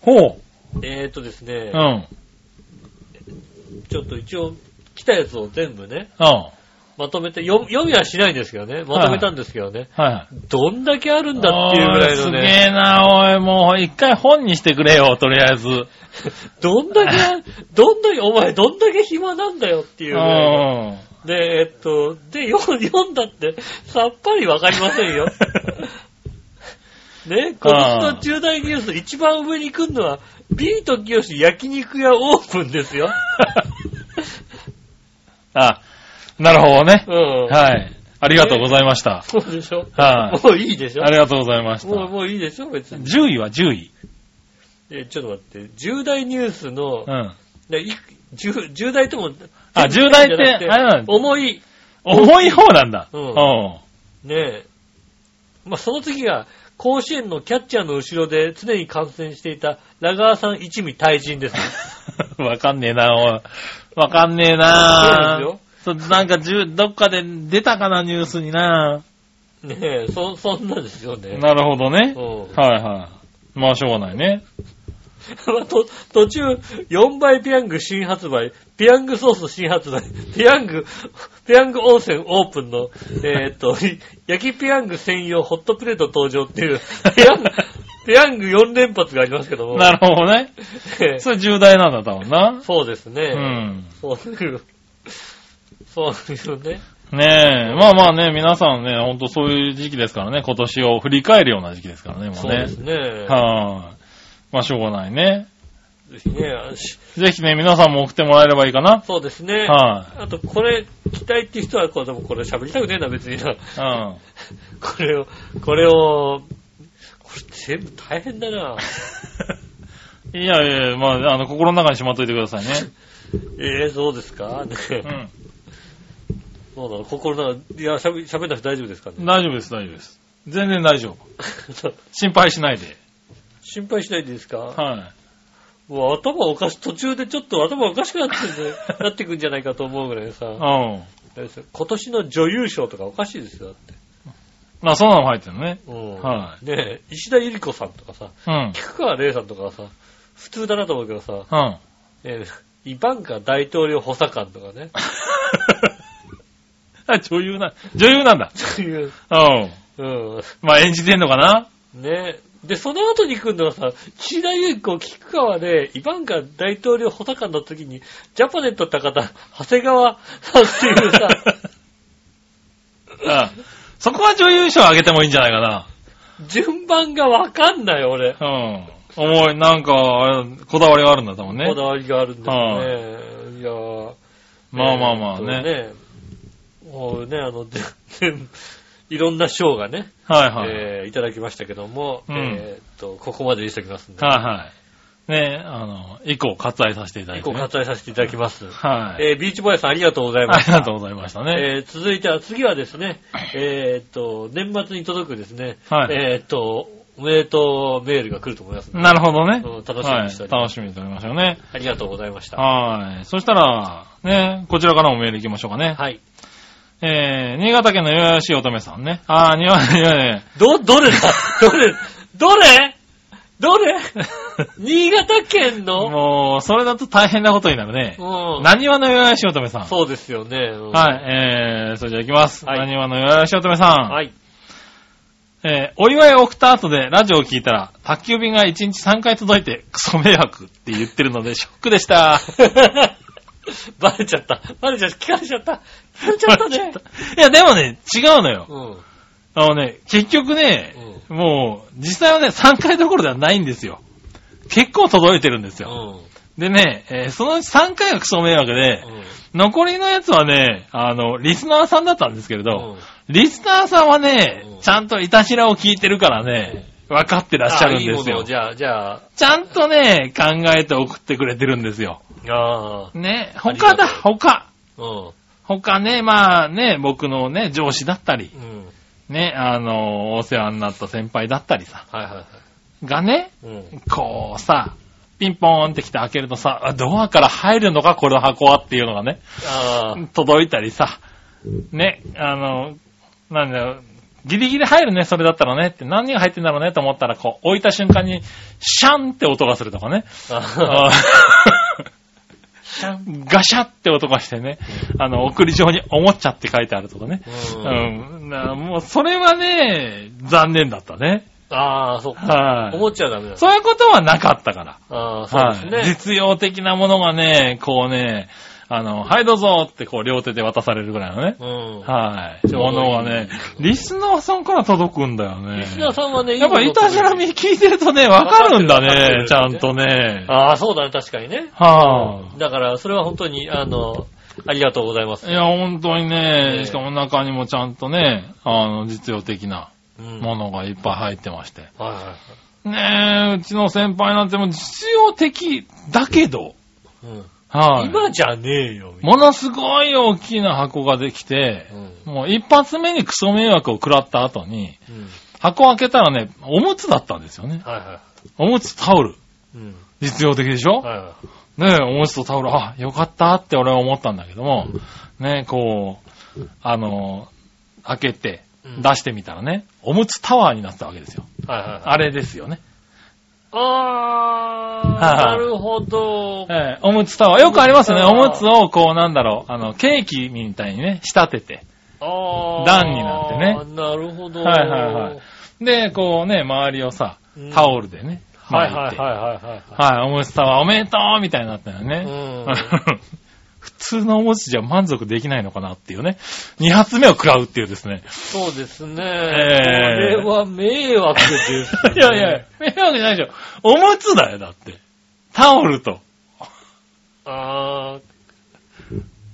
ほえっ、とですねう。う、ん。うん。ちょっと一応来たやつを全部ね、はまとめて、読読みはしないんですけどね、まとめたんですけどね、いはい。どんだけあるんだっていうぐらいのおーすげね、えな、おい、もう一回本にしてくれよ、とりあえず。どんだけ、どんだけ、お前どんだけ暇なんだよっていううぐらいの。ん。で、えっと、で、読 読んだって、さっぱりわかりませんよ。ね、今年の重大ニュース、一番上に来るのは、ビート清志焼肉屋オープンですよ。あ、なるほどね。うん。はい。ありがとうございました。そうでしょはい。もういいでしょありがとうございましもう、た。もういいでしょ別に。10位は10位。え、ちょっと待って、重大ニュースの、うん。重重大とも、あ重大ってじゃなくあれなんだ重い、重い方なんだ。うんうん。ねえ。まあ、その次が、甲子園のキャッチャーの後ろで常に観戦していたラガーさん一味退陣です。わかんねえな、おい。わかんねえなそうなんかじゅ、どっかで出たかな、ニュースにな。ねえ、そ、そんなですよね。なるほどねう。ん。はいはい。まあ、しょうがないね。途中、4倍ペヤング新発売、ペヤングソース新発売、ペヤング、ペヤング温泉オープンの、えーっと、焼きペヤング専用ホットプレート登場っていう、ペヤング、ペヤング4連発がありますけども。なるほどね。ええそれ重大なんだ、多分な。そうですね。うん。そういう、そういうね。ねえ。まあまあね、皆さんね、ほんとそういう時期ですからね、今年を振り返るような時期ですからね、もうねそうです。ね。はい。まあ、しょうがないね。ぜひね、ぜひね、皆さんも送ってもらえればいいかな。そうですね。はあと、これ、期待っていう人は、これ、でもこれ喋りたくねえな、別に。うん。これを、これを、これ全部大変だな。い やいやいや、まあ、あの、心の中にしまっといてくださいね。ええそうですか？ね。うん。そうなの、心の中、いや、喋喋んなくて大丈夫ですかね。大丈夫です、大丈夫です。全然大丈夫。心配しないで。心配しないでいいですか？はもう頭おかし、途中でちょっと頭おかしくなってんで なってくんじゃないかと思うぐらいさい。、うん。今年の女優賞とかおかしいですよ、だって。まあ、そんなのも入ってるのね。うん。はねえ、石田ゆり子さんとかさ、うん。菊川玲さんとかはさ、普通だなと思うけどさ、うん。えーイバンカ大統領補佐官とかね。あ 女優な、女優なんだ。そういう、うん。うん。まあ、演じてんのかなねで、その後に来るのはさ、岸田ゆり子、菊川で、イバンカ大統領補佐官の時に、ジャパネット高田、長谷川さんっていうさ、うん。そこは女優賞あげてもいいんじゃないかな。順番がわかんない、俺。うん。重い、なんか、あれこだわりがあるんだと思うねこ。だわりがあるんですね。いやーまあまあまあえーね。ね。もうね、あの、全然、いろんな賞がね、はいはい。えーいただきましたけども、うんえーっと、ここまでにしておきますんで、はいはい。ねあの、以降割愛させていただい以て、ね。降割愛させていただきます。はい。えービーチボーイさんありがとうございまあした。りがとうございましたね。えー続いては、次はですね、えーっと、年末に届くですね、はいえーっと、おめでとうメールが来ると思いますのでなるほどね。うん楽しみにしておりはい。ます楽しみにしておりましょうね。ありがとうございました。はい。そしたら、ね、こちらからもメール行きましょうかね。はい。えー、新潟県のよやしい乙女さんね。あー、にわ、いやね、ど、どれだ？どれ？どれ？どれ？新潟県の？もう、それだと大変なことになるね。うん。何話のよやしい乙女さん。そうですよね。うんはい、えー、それじゃあ行きます。はい何話のよやしい乙女さん。はい。えー、お祝いを送った後でラジオを聞いたら、宅急便が1日3回届いてクソ迷惑って言ってるのでショックでした。バレちゃった。バレちゃった。聞かれちゃった。聞かれちゃったね。いや、でもね、違うのよ。うん。あのね、結局ね、もう、実際はね、3回どころではないんですよ。結構届いてるんですうよ。ん。でね、えーそのうち3回がクソ迷惑で、残りのやつはね、あの、リスナーさんだったんですけれど、リスナーさんはねうん、ちゃんといたしらを聞いてるからね、分かってらっしゃるんですよ。じゃあ、じゃあ、ちゃんとね、考えて送ってくれてるんですよ。ああ、ね、他だ、他。うん。他ね、まあね、僕のね、上司だったりう、ん。ね、あの、お世話になった先輩だったりさ、はいはいはい。がね、うん。こうさ、ピンポーンって来て開けるとさ、あドアから入るのか、この箱はっていうのがね、あ届いたりさ、ね、あの、なんだよ、ギリギリ入るね、それだったらねって、何が入ってんだろうねと思ったら、こう、置いた瞬間に、シャンって音がするとかね。ガシャって音がしてね、あの、送り状におもちゃって書いてあるとかね。う。うんん。なもう、それはね、残念だったね。ああ、そっか。はい。思っちゃダメだ。そういうことはなかったから。ああ、そうですね。はい。実用的なものがね、こうね、あの、はいどうぞってこう両手で渡されるぐらいのね。うん。はい。ものがね、リスナーさんから届くんだよね。リスナーさんはね、やっぱ、いたじらみ聞いてるとね、わかるんだね、ちゃんとね。ああ、そうだね、確かにね。はだから、それは本当に、あの、ありがとうございます。い。いや、本当にええね、しかも中にもちゃんとね、あの、実用的なうんものがいっぱい入ってまして。はいはいはい。ねえ、うちの先輩なんてもう実用的だけど、うんはい。今じゃねえよ。ものすごい大きな箱ができて、うんもう一発目にクソ迷惑を食らった後に、うん箱を開けたらね、おむつだったんですよね。はいはおむつタオル。い。うん。実用的でしょ、はいはねえ、おむつとタオル、あ、よかったって俺は思ったんだけども、ねえ、こう、あの、開けて、うん出してみたらね、おむつタワーになったわけですよ。い。はいはいはい。あれですよね。あー、はいなるほど。ええおむつタワー。よくありますよね。おむつをこうなんだろう、あの、ケーキみたいにね、仕立てて。あー。段になってねなるほど。はいはいはいで、こうね、周りをさうん、タオルでね、はい巻いて。はいはいはいはい。はい、おむつタワーおめでとうみたいになったよね。うん。普通のおむつじゃ満足できないのかなっていうね。二発目を食らうっていうですね。そうですね。えこれは迷惑です、ね。いやいや、迷惑じゃないでしょ。おむつだよ、だって。タオルと。あー。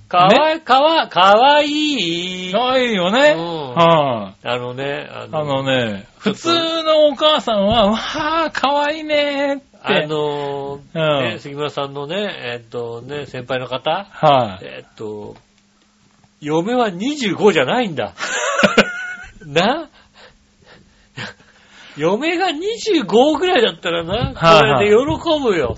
かわい、かわ、かわいい。かわいいよね。うんはい、あのね、あの、あのね、普通のお母さんは、わあ、かわいいねーって。あのうんね、杉村さんのね、えっとね、先輩の方、はい、えっと、嫁は25じゃないんだ。な？嫁が25ぐらいだったらな、これで喜ぶよ。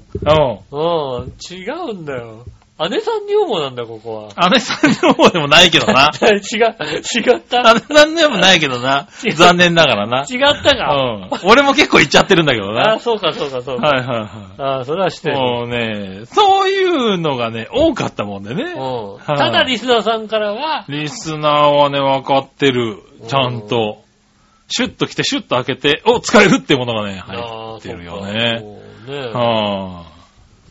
うん。うん、違うんだよ。姉さん女房なんだ、ここは。姉さんの方 でもないけどな。違う、違った。姉さんでもないけどな。残念ながらな。違ったうか。ん。俺も結構言っちゃってるんだけど あな。そうか、そうか、そうか。はいはいはい。あそれはしてる。もうね、そういうのがね、多かったもんでね。うんはいただ、リスナーさんからは、リスナーはね、分かってる。ちゃんと。シュッと来て、シュッと開けて、お、使えるってものがね、入ってるよね。そうねは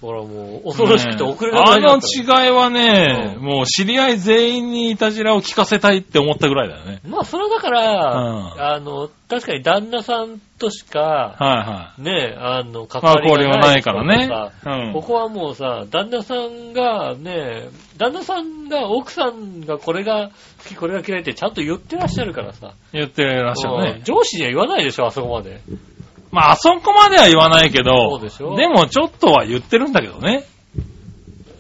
ほらもう、恐ろしくて遅れねあられなかのった。違いはね、うんもう知り合い全員にいたじらを聞かせたいって思ったぐらいだよね。まあ、それはだから、うんあの、確かに旦那さんとしか、はいはい。ね、あの、関まあわりがないからねうんここはもうさ、旦那さんがね、旦那さんが、奥さんがこれが好き、これが嫌いってちゃんと言ってらっしゃるからさ。言ってらっしゃるうんね。上司には言わないでしょ、あそこまで。まあ、あそこまでは言わないけど、そうでしょもちょっとは言ってるんだけどね。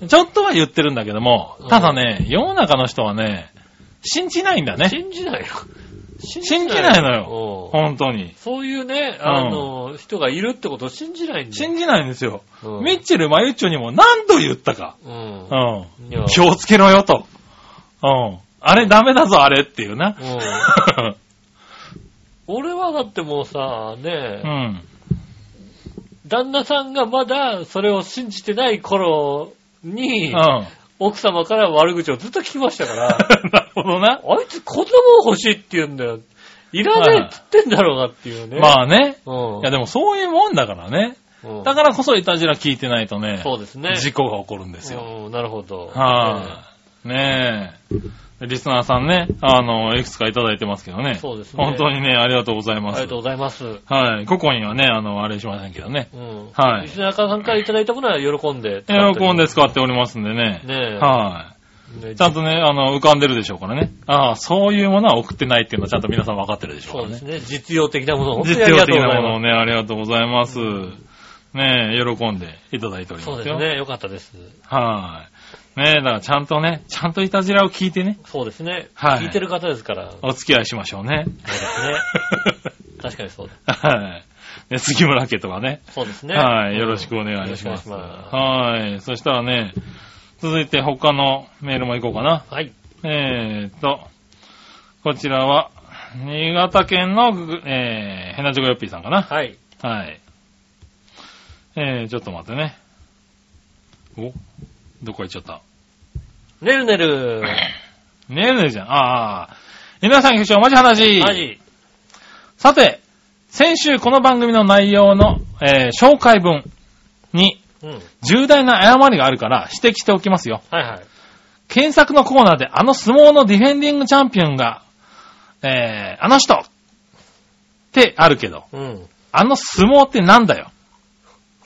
ちょっとは言ってるんだけどもうん、ただね、世の中の人はね、信じないんだね。信じないよ。信信じないのよ。よ。本当に。そういうね、あの、人がいるってことを信じないんだよ。信じないんですよ。うんミッチェル・マユッチョにも何度言ったか。うんう。ん。気をつけろよと。うん。あれダメだぞ、あれっていうな。うん 俺はだってもうさ、ねう、ん。旦那さんがまだそれを信じてない頃うにん。、な奥様から悪口をずっと聞きましたから、るほどな。あいつこんなもん欲しいって言うんだよ。いらねえって言ってんだろうなっていうね。まあね。うんいやでもそういうもんだからね。うんだからこそいたじら聞いてないとね、そうですね。事故が起こるんですよ。うんなるほど。はい、ねえ。リスナーさんね、あの、いくつかいただいてますけどね。そうですね本当にね、ありがとうございます。ありがとうございます。はい。ここにはね、あの、あれしませんけどね。うん。はいリスナーさんからいただいたものは喜んで。喜んで使っておりますんでね。ねえ。はい。ねちゃんとね、あの、浮かんでるでしょうからね。ああ、そういうものは送ってないっていうのはちゃんと皆さん分かってるでしょうからねそうです。ね。実用的なものを実用的なものをね、ありがとうございます。ねえ、喜んでいただいておりますよ。うですね。よかったです。はい。ねえ、だからちゃんとね、ちゃんといたじらを聞いてね、そうですね。はい聞いてる方ですから。そうお付き合いしましょうね。ですね。確かにそうだ。はい。ね杉村家とかね。そうですね。はい。うんよろしくお願いします。よろしくお願いしまはい。そしたらね、続いて他のメールも行こうかな。す。はい。えーっと、こちらは、新潟県のぐ、えー、ヘナチョコヨッピーさんかな。はい。はい。えー、ちょっと待ってね。お？どこ行っちゃった？ねるねる。ねえねえじゃん。ああ。皆さん、局長、マジ話。マジ。さて、先週この番組の内容の、えー紹介文にうん。重大な誤りがあるから指摘しておきますよ。はいはい。検索のコーナーであの相撲のディフェンディングチャンピオンが、えー、あの人ってあるけど、うん。あの相撲ってなんだよ。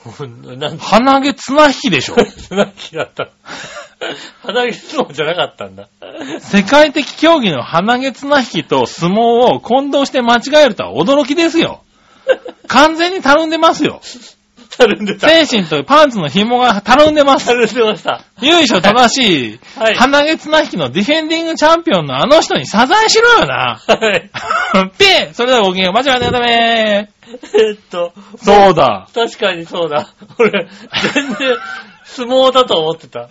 なんで、鼻毛綱引きでしょ。綱引きだった。鼻毛相撲じゃなかったんだ。世界的競技の鼻毛綱引きと相撲を混同して間違えるとは驚きですよ。完全にたるんでますよ。たるんでた。精神とパンツの紐がたるんでますた。るんでました。由緒正しい、はい鼻毛綱引きのディフェンディングチャンピオンのあの人に謝罪しろよな。はい。ピーそれではごきげんよう。間違いないためえっと、そうだ。確かにそうだ。俺、全然、相撲だと思ってた。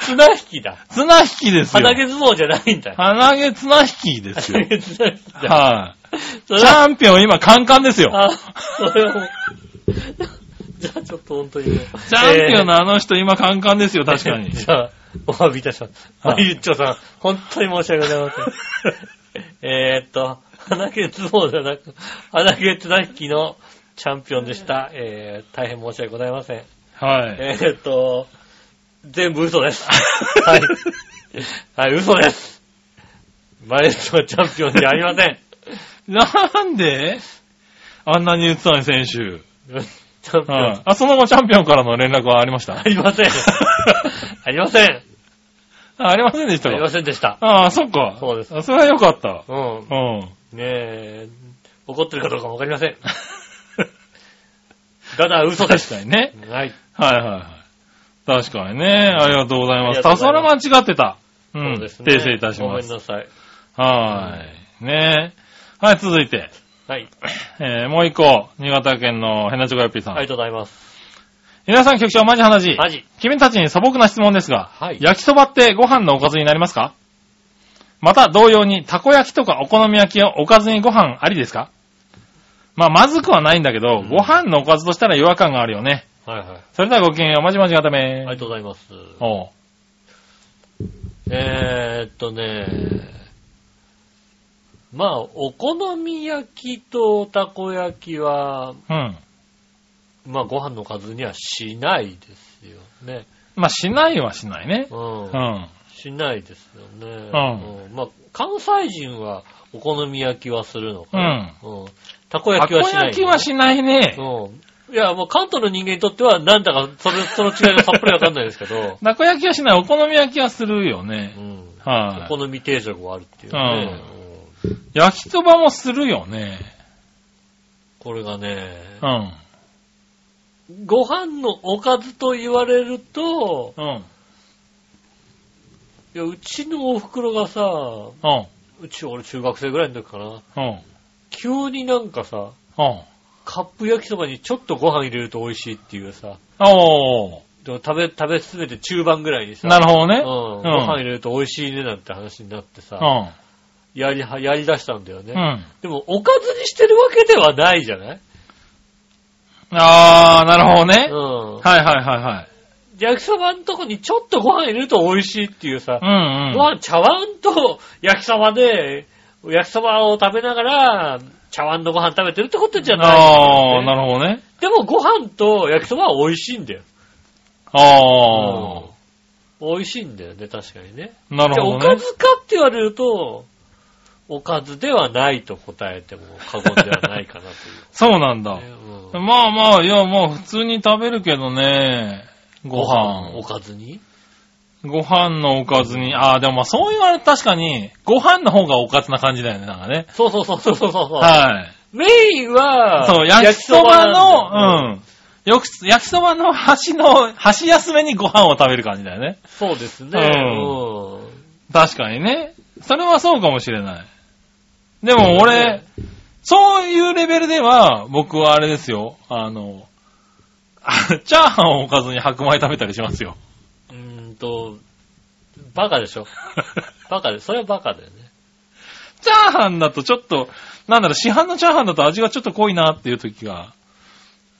綱引きだ。綱引きですよ。鼻毛相撲じゃないんだ。鼻毛綱引きですよ鼻。毛綱引きだ。はい。チャンピオン今カンカンですよ。あ、それはもう、じゃあちょっと本当にね。チャンピオンのあの人今カンカンですよ、確かに。じゃあ、お詫びいたします。はいゆっちょさん、本当に申し訳ございません。えーっと、鼻毛相撲じゃなく、鼻毛綱引きのチャンピオンでした。えー、大変申し訳ございません。はい。えーっと、全部嘘です。はい。はい、嘘です。マエストロチャンピオンじゃありません。なんで？あんなに言ってたのに、選手。チチャンピオン。はい。あ、その後チャンピオンからの連絡はありました？ありません。ありません。あありませんでしたか？ありませんでした。ああ、そっか。そうですあそれはよかった。うん。うん。ねえ、怒ってるかどうかもわかりません。ただ嘘です。確かにね。はい。はいはいはい。確かにね。ありがとうございます。ありがとうございますそれ間違ってた。う。そうんですね。訂正いたしごます。めんなさい。はい。ねはい、続いて。はい。えー、もう一個。新潟県のヘナチョコヨッピーさん。ありがとうございます。皆さん局長、マジ話。マジ。君たちに素朴な質問ですが、はい焼きそばってご飯のおかずになりますか？また同様に、たこ焼きとかお好み焼きをおかずにご飯ありですか？まあ、まずくはないんだけど、うんご飯のおかずとしたら違和感があるよね。はいはい。それではごきげんよう、まじまじがため。ありがとうございます。おう。えーっとね、まあ、お好み焼きとたこ焼きは、うん。まあ、ご飯の数にはしないですよね。まあ、しないはしないね。うん。うん。しないですよね。うんうんまあ、関西人はお好み焼きはするのかうん。な。うん。たこたこ焼きはしない、焼きはしないね。うん。いや、もう関東の人間にとっては、なんだか、それ、その違いがさっぱりわかんないですけど、たこ焼きはしない。お好み焼きはするよねう。ん。はい、お好み定食があるっていうね。うん焼きそばもするよね。これがね、うん。ご飯のおかずと言われると、うん。いや、うちのお袋がさ、うん。うち俺中学生ぐらいの時かな、うん。急になんかさ、うん。カップ焼きそばにちょっとご飯入れると美味しいっていうさ、おー。でも食べ、食べ進めて中盤ぐらいにさ、なるほどね。うん、ご飯入れると美味しいねなんて話になってさ、うん。やりは、やり出したんだよね。うん。でも、おかずにしてるわけではないじゃない？あー、なるほどね。うん。はいはいはいはい。焼きそばのとこにちょっとご飯入れると美味しいっていうさう、んうん。ご飯茶碗と焼きそばで、焼きそばを食べながら、茶碗のご飯食べてるってことじゃない、あー、なるほどね。でもご飯と焼きそばは美味しいんだよ。あ美味しいんだよね、確かにね。ー。なるほどね。おかずかって言われると、おかずではないと答えても過言ではないかなという。そうなんだ。ねうんまあまあ、いや、もう普通に食べるけどね。ご飯。おかずに？ご飯のおかずに。ああ、でもまあそう言われると確かに、ご飯の方がおかずな感じだよね、なんかね。そうそうそうそうそうそう。はい。メインは、そう、焼きそばの、うん。よく、焼きそばの 端の、端休めにご飯を食べる感じだよね。そうですね。ううん確かにね。それはそうかもしれない。でも俺、そういうレベルでは、僕はあれですよ。あの、あ チャーハンをおかずに白米食べたりしますよ。と、バカでしょ。バカで、それはバカだよね。チャーハンだとちょっと、なんだろう、市販のチャーハンだと味がちょっと濃いなっていう時が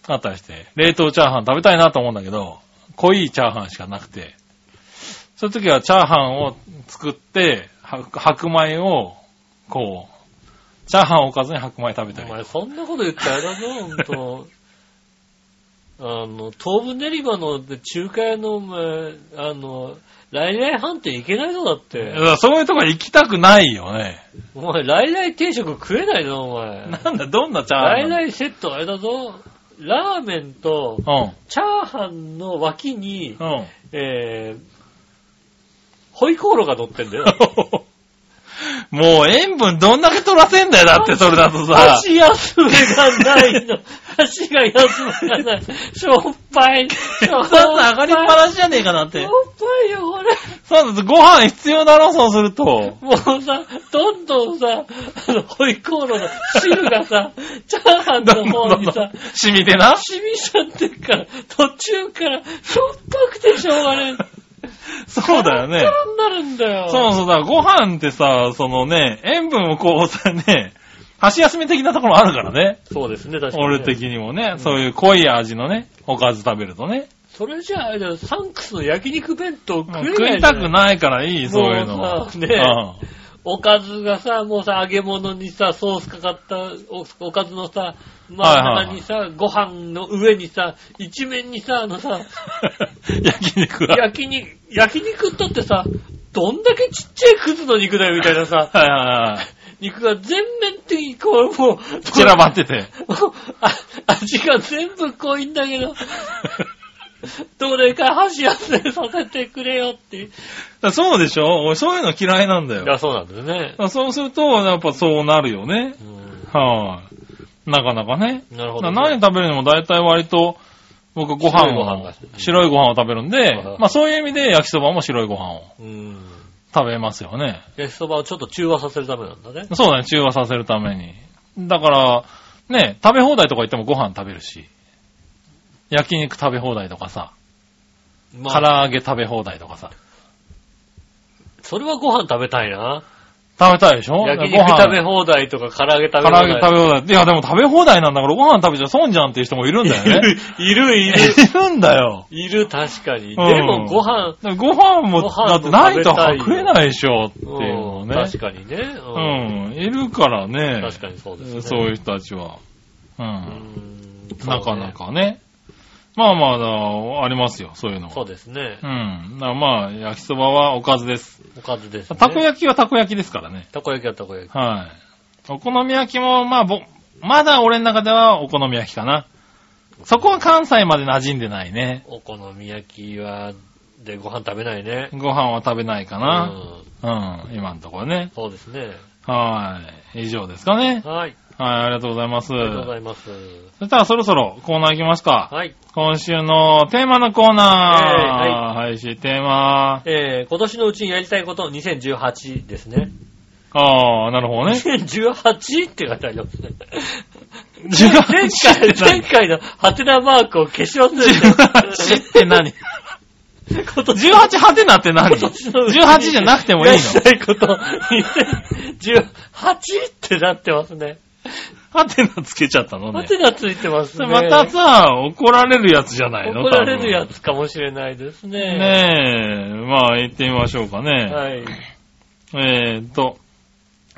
あったりして、冷凍チャーハン食べたいなと思うんだけど、濃いチャーハンしかなくて、そういう時はチャーハンを作って、は白米を、こう、チャーハンをおかずに白米食べたり。お前、そんなこと言ったらあれだぞ、ほんと。あの、東武練馬の中華屋の、お前、あの、来来飯店行けないぞ、だって。だからそういうとこ行きたくないよね。お前、来来定食食えないぞ、お前。なんだ、どんなチャーハン来来セットあれだぞ。ラーメンと、うん。チャーハンの脇に、うん。えー、ホイコーローが乗ってんだよ。もう塩分どんだけ取らせんだよ、だってそれだとさ。箸休めがないの。箸が休めがない。しょっぱい。しょっだって上がりっぱなしじゃねえかなっ。してょっぱいよ、これ。そうだ、ご飯必要だろ、そうすると。もうさ、どんどんさ、あの、ホイコーローの汁がさ、チャーハンの方にさ、染みてな。染みちゃってっから、途中から、しょっぱくてしょうがねえ。そうだよねカ。ラになるんだよ。そうそうだ、ご飯ってさ、そのね、塩分をこうさね、箸休め的なところあるからね。そうですね、確かに、ね。俺的にもね、そういう濃い味のね、おかず食べるとね。それじゃああれだよ、サンクスの焼肉弁当食えない食いたくないからいい、そういうのもは。うさねおかずがさ、もうさ、揚げ物にさ、ソースかかったおおかずのさ、まあ、はいはいはい中にさ、ご飯の上にさ、一面にさ、あのさ、う ん焼肉は。焼肉、焼肉ったってさ、どんだけちっちゃいクズの肉だよみたいなさ、はいはいはい。肉が全面的にこう、もう、散らばってて。味が全部濃いんだけど、どれか箸休めさせてくれよっていう。そうでしょ？俺そういうの嫌いなんだよ。いや、そうなんだよね。そうすると、やっぱそうなるよね。うんはい、なかなかね。なるほど、何食べるのも大体割と、僕ご飯を白いご飯が、白いご飯を食べるんではい、まあそういう意味で焼きそばも白いご飯をうん。食べますよね。焼きそばをちょっと中和させるためなんだね。そうだね、中和させるために。だから、ね、食べ放題とか行ってもご飯食べるし、焼肉食べ放題とかさ、ま唐揚げ食べ放題とかさ、それはご飯食べたいな。食べたいでしょ？焼肉食べ放題とか唐揚げ食べ唐放題。揚げ食べ放題。いや、でも食べ放題なんだからご飯食べちゃ損じゃんっていう人もいるんだよね。いる、いる、いるんだよ。いる、確かに。でうんもご飯、だからご飯も、ご飯もだってないと食えないでしょっていうのね。うん確かにね。ううんん。いるからね。確かにそうですね。そういう人たちは。う。うんんなかな。かね。まあまあだ、ありますよ、そういうのは。そうですねう。ん。だまあ、焼きそばはおかずです。おかずですね。たこ焼きはたこ焼きですからね。たこ焼きはたこ焼き。はい。お好み焼きも、まあ、ぼ、まだ俺の中ではお好み焼きかな。そこは関西まで馴染んでないね。お好み焼きは、でご飯食べないね。ご飯は食べないかうな。ん。うん、今のところね。そうですね。はい。以上ですかね。はい。はい、ありがとうございます。ありがとうございます。そしたらそろそろコーナー行きますか。はい。今週のテーマのコーナー。えーはい。配信テーマ。えー、今年のうちにやりたいこと2018ですね。あー、なるほどね。2018って書いてありますね。18前回、前回のハテナマークを消し忘れて、18って何？今年 ?18 ハテナって何？今年のうちに ?18 じゃなくてもいいの？やりたいこと、2018ってなってますね。ハテナつけちゃったのハね。テナついてますね。またさ、怒られるやつじゃないの？怒られるやつ。つかもしれないですね。ねえ、まあ行ってみましょうかね。はい。えーっと、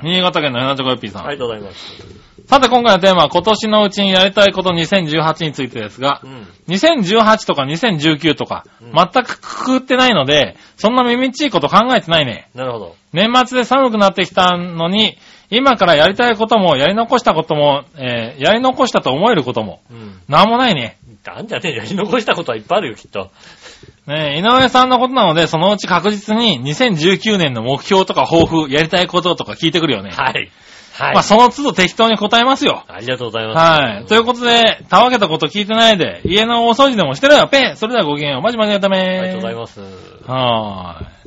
新潟県の柳田コピーさん。ありがとうございます。さて今回のテーマは今年のうちにやりたいこと2018についてですがう、ん。2018とか2019とか、うん全くくくってないので、そんな耳っちいこと考えてないね。なるほど。年末で寒くなってきたのに、今からやりたいことも、やり残したことも、えーやり残したと思えることも、うん。なんもないね。なんじゃねえ、やり残したことはいっぱいあるよ、きっと。ねえ井上さんのことなので、そのうち確実に2019年の目標とか抱負、やりたいこととか聞いてくるよね。はい。はい。まあ、その都度適当に答えますよ。ありがとうございます。はい。ということで、たわけたこと聞いてないで、家の大掃除でもしてろよ、ペンそれではごきげんよう。まじまじのため。ありがとうございます。はーい。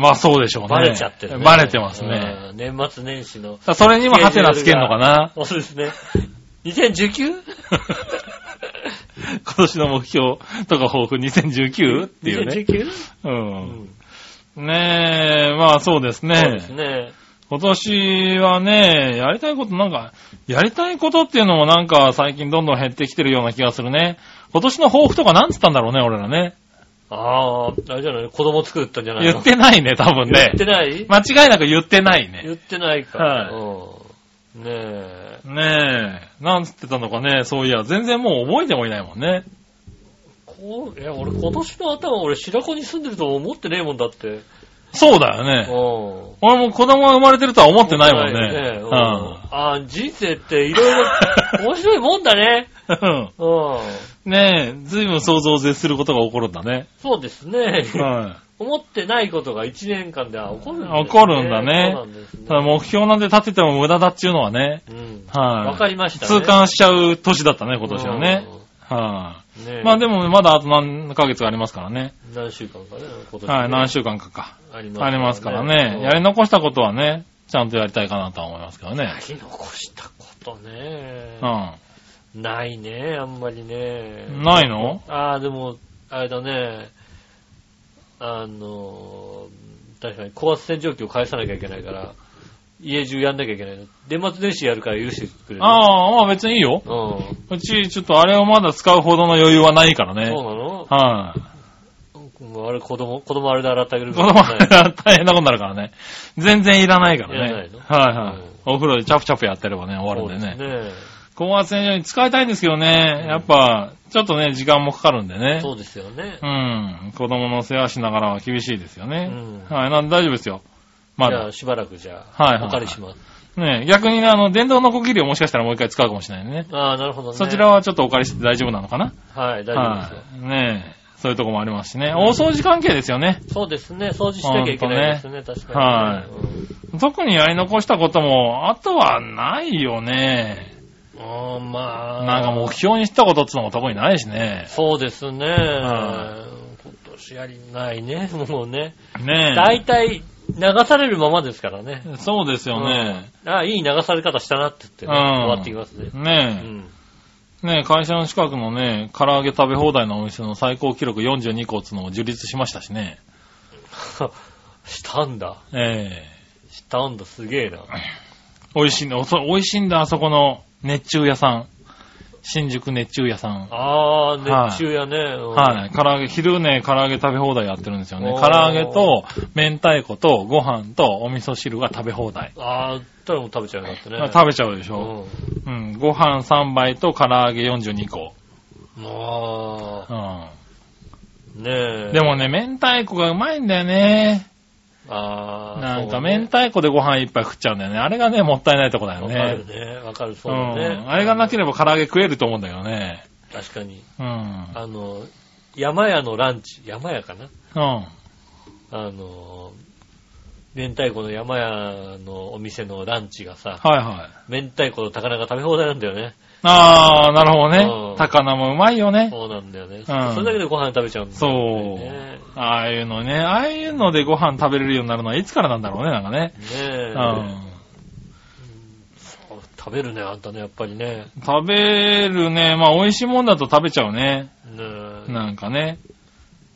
まあそうでしょうね。バレちゃってる、ね。バレてますね。うん。年末年始の。それにもハテナつけんのかな？そうですね。2019? 今年の目標とか抱負？2019? っていうね。2019? う。うんん。ねえ、まあそうですね。そうですね。今年はね、やりたいことなんか、やりたいことっていうのもなんか最近どんどん減ってきてるような気がするね。今年の抱負とかなんつったんだろうね、俺らね。ああ、あれじゃない？子供作ったんじゃないの？言ってないね、多分ね言っ。てない？間違いなく言ってないね。言ってないか。はいうん。ねえ。ねえ、なんつってたのかね、そういや、全然もう覚えてもいないもんね。こう、いや、俺今年の頭、俺白子に住んでると思ってねえもんだって。そうだよね。うん。俺も子供が生まれてるとは思ってないもんね。うんああ、人生っていろいろ面白いもんだね。うん。うん。ねえ、ずいぶん想像を絶することが起こるんだね。そうですね。は思ってないことが1年間では起こるんですね。起こるんだねそうなんですねい。ただ目標なんて立てても無駄だっちゅうのはね。うん。はい。わかりましたね。痛感しちゃう年だったね、今年はね。はい。うん。ねまあでもまだあと何ヶ月ありますからね。何週間かね、今年、はい、何週週間かか。ありありますからね。やり残したことはね、ちゃんとやりたいかなとは思いますけどねや。り残したことね。うないね、あんまりね。ん。ないの？ああ、でも、あれだね。あの、確かに高圧洗浄機を返さなきゃいけないから、家中やんなきゃいけないの。年末年始やるから許してくれる。ああ、まあ別にいいよ。うん。うち、ちょっとあれをまだ使うほどの余裕はないからそうね。なの？はい。もうあれ子供、子供あれで洗ってあげる子供が大変なことになるからね。全然いらないからねいらないの？はいはいうん。お風呂でチャプチャプやってればね、終わるんでね。そうですね。高圧洗浄に使いたいんですけどね、やっぱ、ちょっとね、時間もかかるんでね。そうですよねう。ん。子供の世話しながらは厳しいですよね。うんはい、なんで大丈夫ですよ。まだじゃあ、。しばらくじゃあ、はいはいはいお借りします。ね逆にね、あの、電動のこぎりをもしかしたらもう一回使うかもしれないね。ああ、なるほどね。そちらはちょっとお借りして大丈夫なのかな？はい、大丈夫ですよ。はい。ねえ。そういうとこもありますしね。大掃除関係ですよね。そうですね、掃除しなきゃいけないですね、確かにね。はい特にやり残したことも、あとはないよね。うん。うんまあ。なんか目標にしたことってのも特にないしね。そうですね。は今年やりないね、もうね。ね大体、流されるままですからね。え。そうですよね。うん。ああ、いい流され方したなって言ってね、うん終わってきますね。うねん。え。ねえ、会社の近くのね、唐揚げ食べ放題のお店の最高記録42個っていうのを樹立しましたしね。したんだ。えしたんだ、すげえな。え美味しいんだ、美味しいんだ、あそこの熱中屋さん。新宿熱中屋さん。ああ、熱中やね。うんはい。唐揚げ、昼ね、唐揚げ食べ放題やってるんですよね唐揚げと、明太子と、ご飯と、お味噌汁が食べ放題。ああ、たらもう食べちゃうよってね。食べちゃうでしうょ。ん。うん。ご飯3杯と唐揚げ42個。あうん。あ、ねえ。でもね、明太子がうまいんだよね。ああ、なんか明太子でご飯一杯食っちゃうんだよね。あれがね、もったいないとこだよわかるね。ね。わかる、うそうだね。ん。あれがなければ唐揚げ食えると思うんだよね。確かに。うん。あの、山屋のランチ、山屋かな？うん。あの、明太子の山屋のお店のランチがさ、はいはい。明太子と高菜が食べ放題なんだよね。あー、なるほどうんね。高菜もうまいよね。そうなんだよね。んそれだけでご飯食べちゃうんだそう。ああいうのね、ああいうのでご飯食べれるようになるのはいつからなんだろうね、なんかね。ねえ。うん。そう食べるね、あんたね、やっぱりね。食べるね、まあ美味しいもんだと食べちゃうね。ねえなんかね。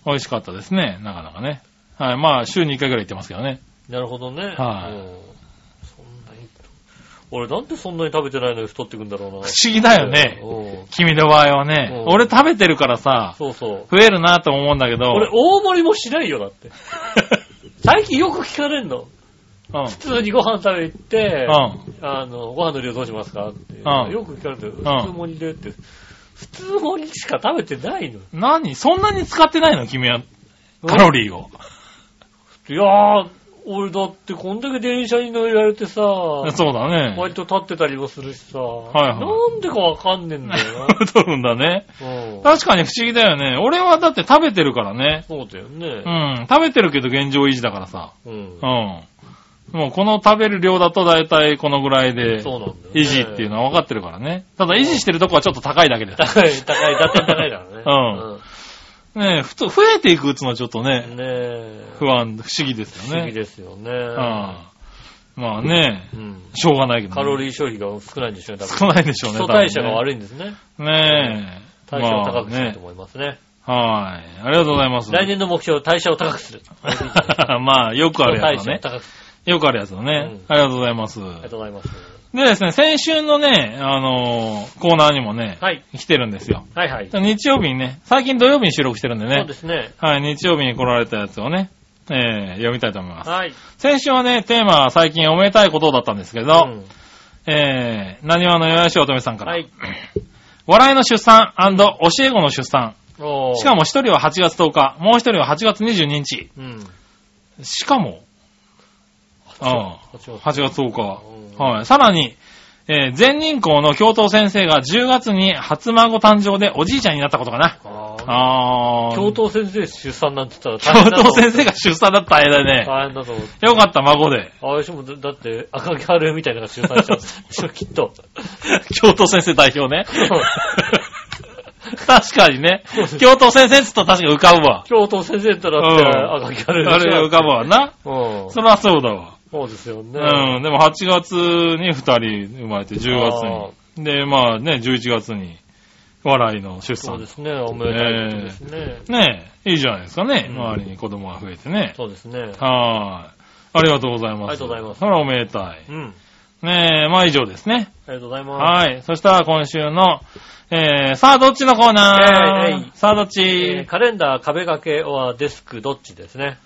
美味しかったですね、なかなかね。はい、まあ週に1回ぐらい行ってますけどね。なるほどね。はい。俺なんでそんなに食べてないのに太ってくんだろうな。不思議だよね。うん君の場合はね。うん俺食べてるからさ、そうそう。増えるなと思うんだけど。俺大盛りもしないよ、だって。最近よく聞かれんの。うん。普通にご飯食べ行って、うん。あの、ご飯の量どうしますかって。うんよく聞かれて普通盛りでって。普通盛りしか食べてないの。何？そんなに使ってないの？君は。カロリーを。いやー、俺だってこんだけ電車に乗られてさ、そうだね。割と立ってたりもするしさ、いはいなんでかわかんねえんだよな。取るんだね。うん確かに不思議だよね。俺はだって食べてるからね。そうだようね。ん。食べてるけど現状維持だからさ。うん。うん。もうこの食べる量だと大体このぐらいで。維持っていうのは分かってるからね。ただ維持してるとこはちょっと高いだけで。高い、高い、だって高いからね。うんねえ、ふと、増えていくうつのはちょっとうん。ね、ねえ。不安、不思議ですよね。不思議ですよね。うん。まあね、うん。しょうがないけどね。カロリー消費が少ないんでしょうね、多分。少ないでしょうね。基礎代謝がい。悪いんですね。ねえ。代謝を高くするとま思いますね。あね。はい。ありがとうございます。来年の目標、代謝を高くする。まあ、よくあるや代つだね。謝を高くすよくあるやつだね。うんありがとうございます。る。ありがとうございます。でですね、先週のね、あのーコーナーにもね、はい。来てるんですよ。はいはい。日曜日にね、最近土曜日に収録してるんでそうね、ですね。はい、日曜日に来られたやつをね、えー、読みたいと思います。はい。先週はね、テーマは最近おめでたいことだったんですけど、うんえー、何話のよやしおとめさんから、はい。笑いの出産教え子の出産。おーしかも一人は8月10日、もう一人は8月22日。うん。しかも、うん8 8月10日。うんはい。さらに、えー全人校の教頭先生が10月に初孫誕生でおじいちゃんになったことかな。あーあー。教頭先生出産なんて言ったら大変教だと思う頭先生が出産だった間でね。大変だと思う。よかった、孫で。あれしも、だだって、赤木春恵みたいなのが出産したんでしょ、きっと。教頭先生代表ね。確かにね。教頭先生っつったら確かに浮かぶわ。教頭先生ってだって、うん赤木春恵あれ浮かぶわな。うん。そりゃそうだわ。そうですよね。うん。でも8月に2人生まれて、10月に。で、まあね、11月に、笑いの出産そうで。すね。おめでたいことですね。ねえ、いいじゃないですかね。うん周りに子供が増えてね。そうですね。はーい。ありがとうございます。ありがとうございますそれはおめでたい。うん。ねえ、まあ以上ですね。ありがとうございます。はい。そしたら今週の、えー、さあどっちのコーナー、えいえいさあどっち、えーカレンダー、壁掛けはデスク、どっちですね。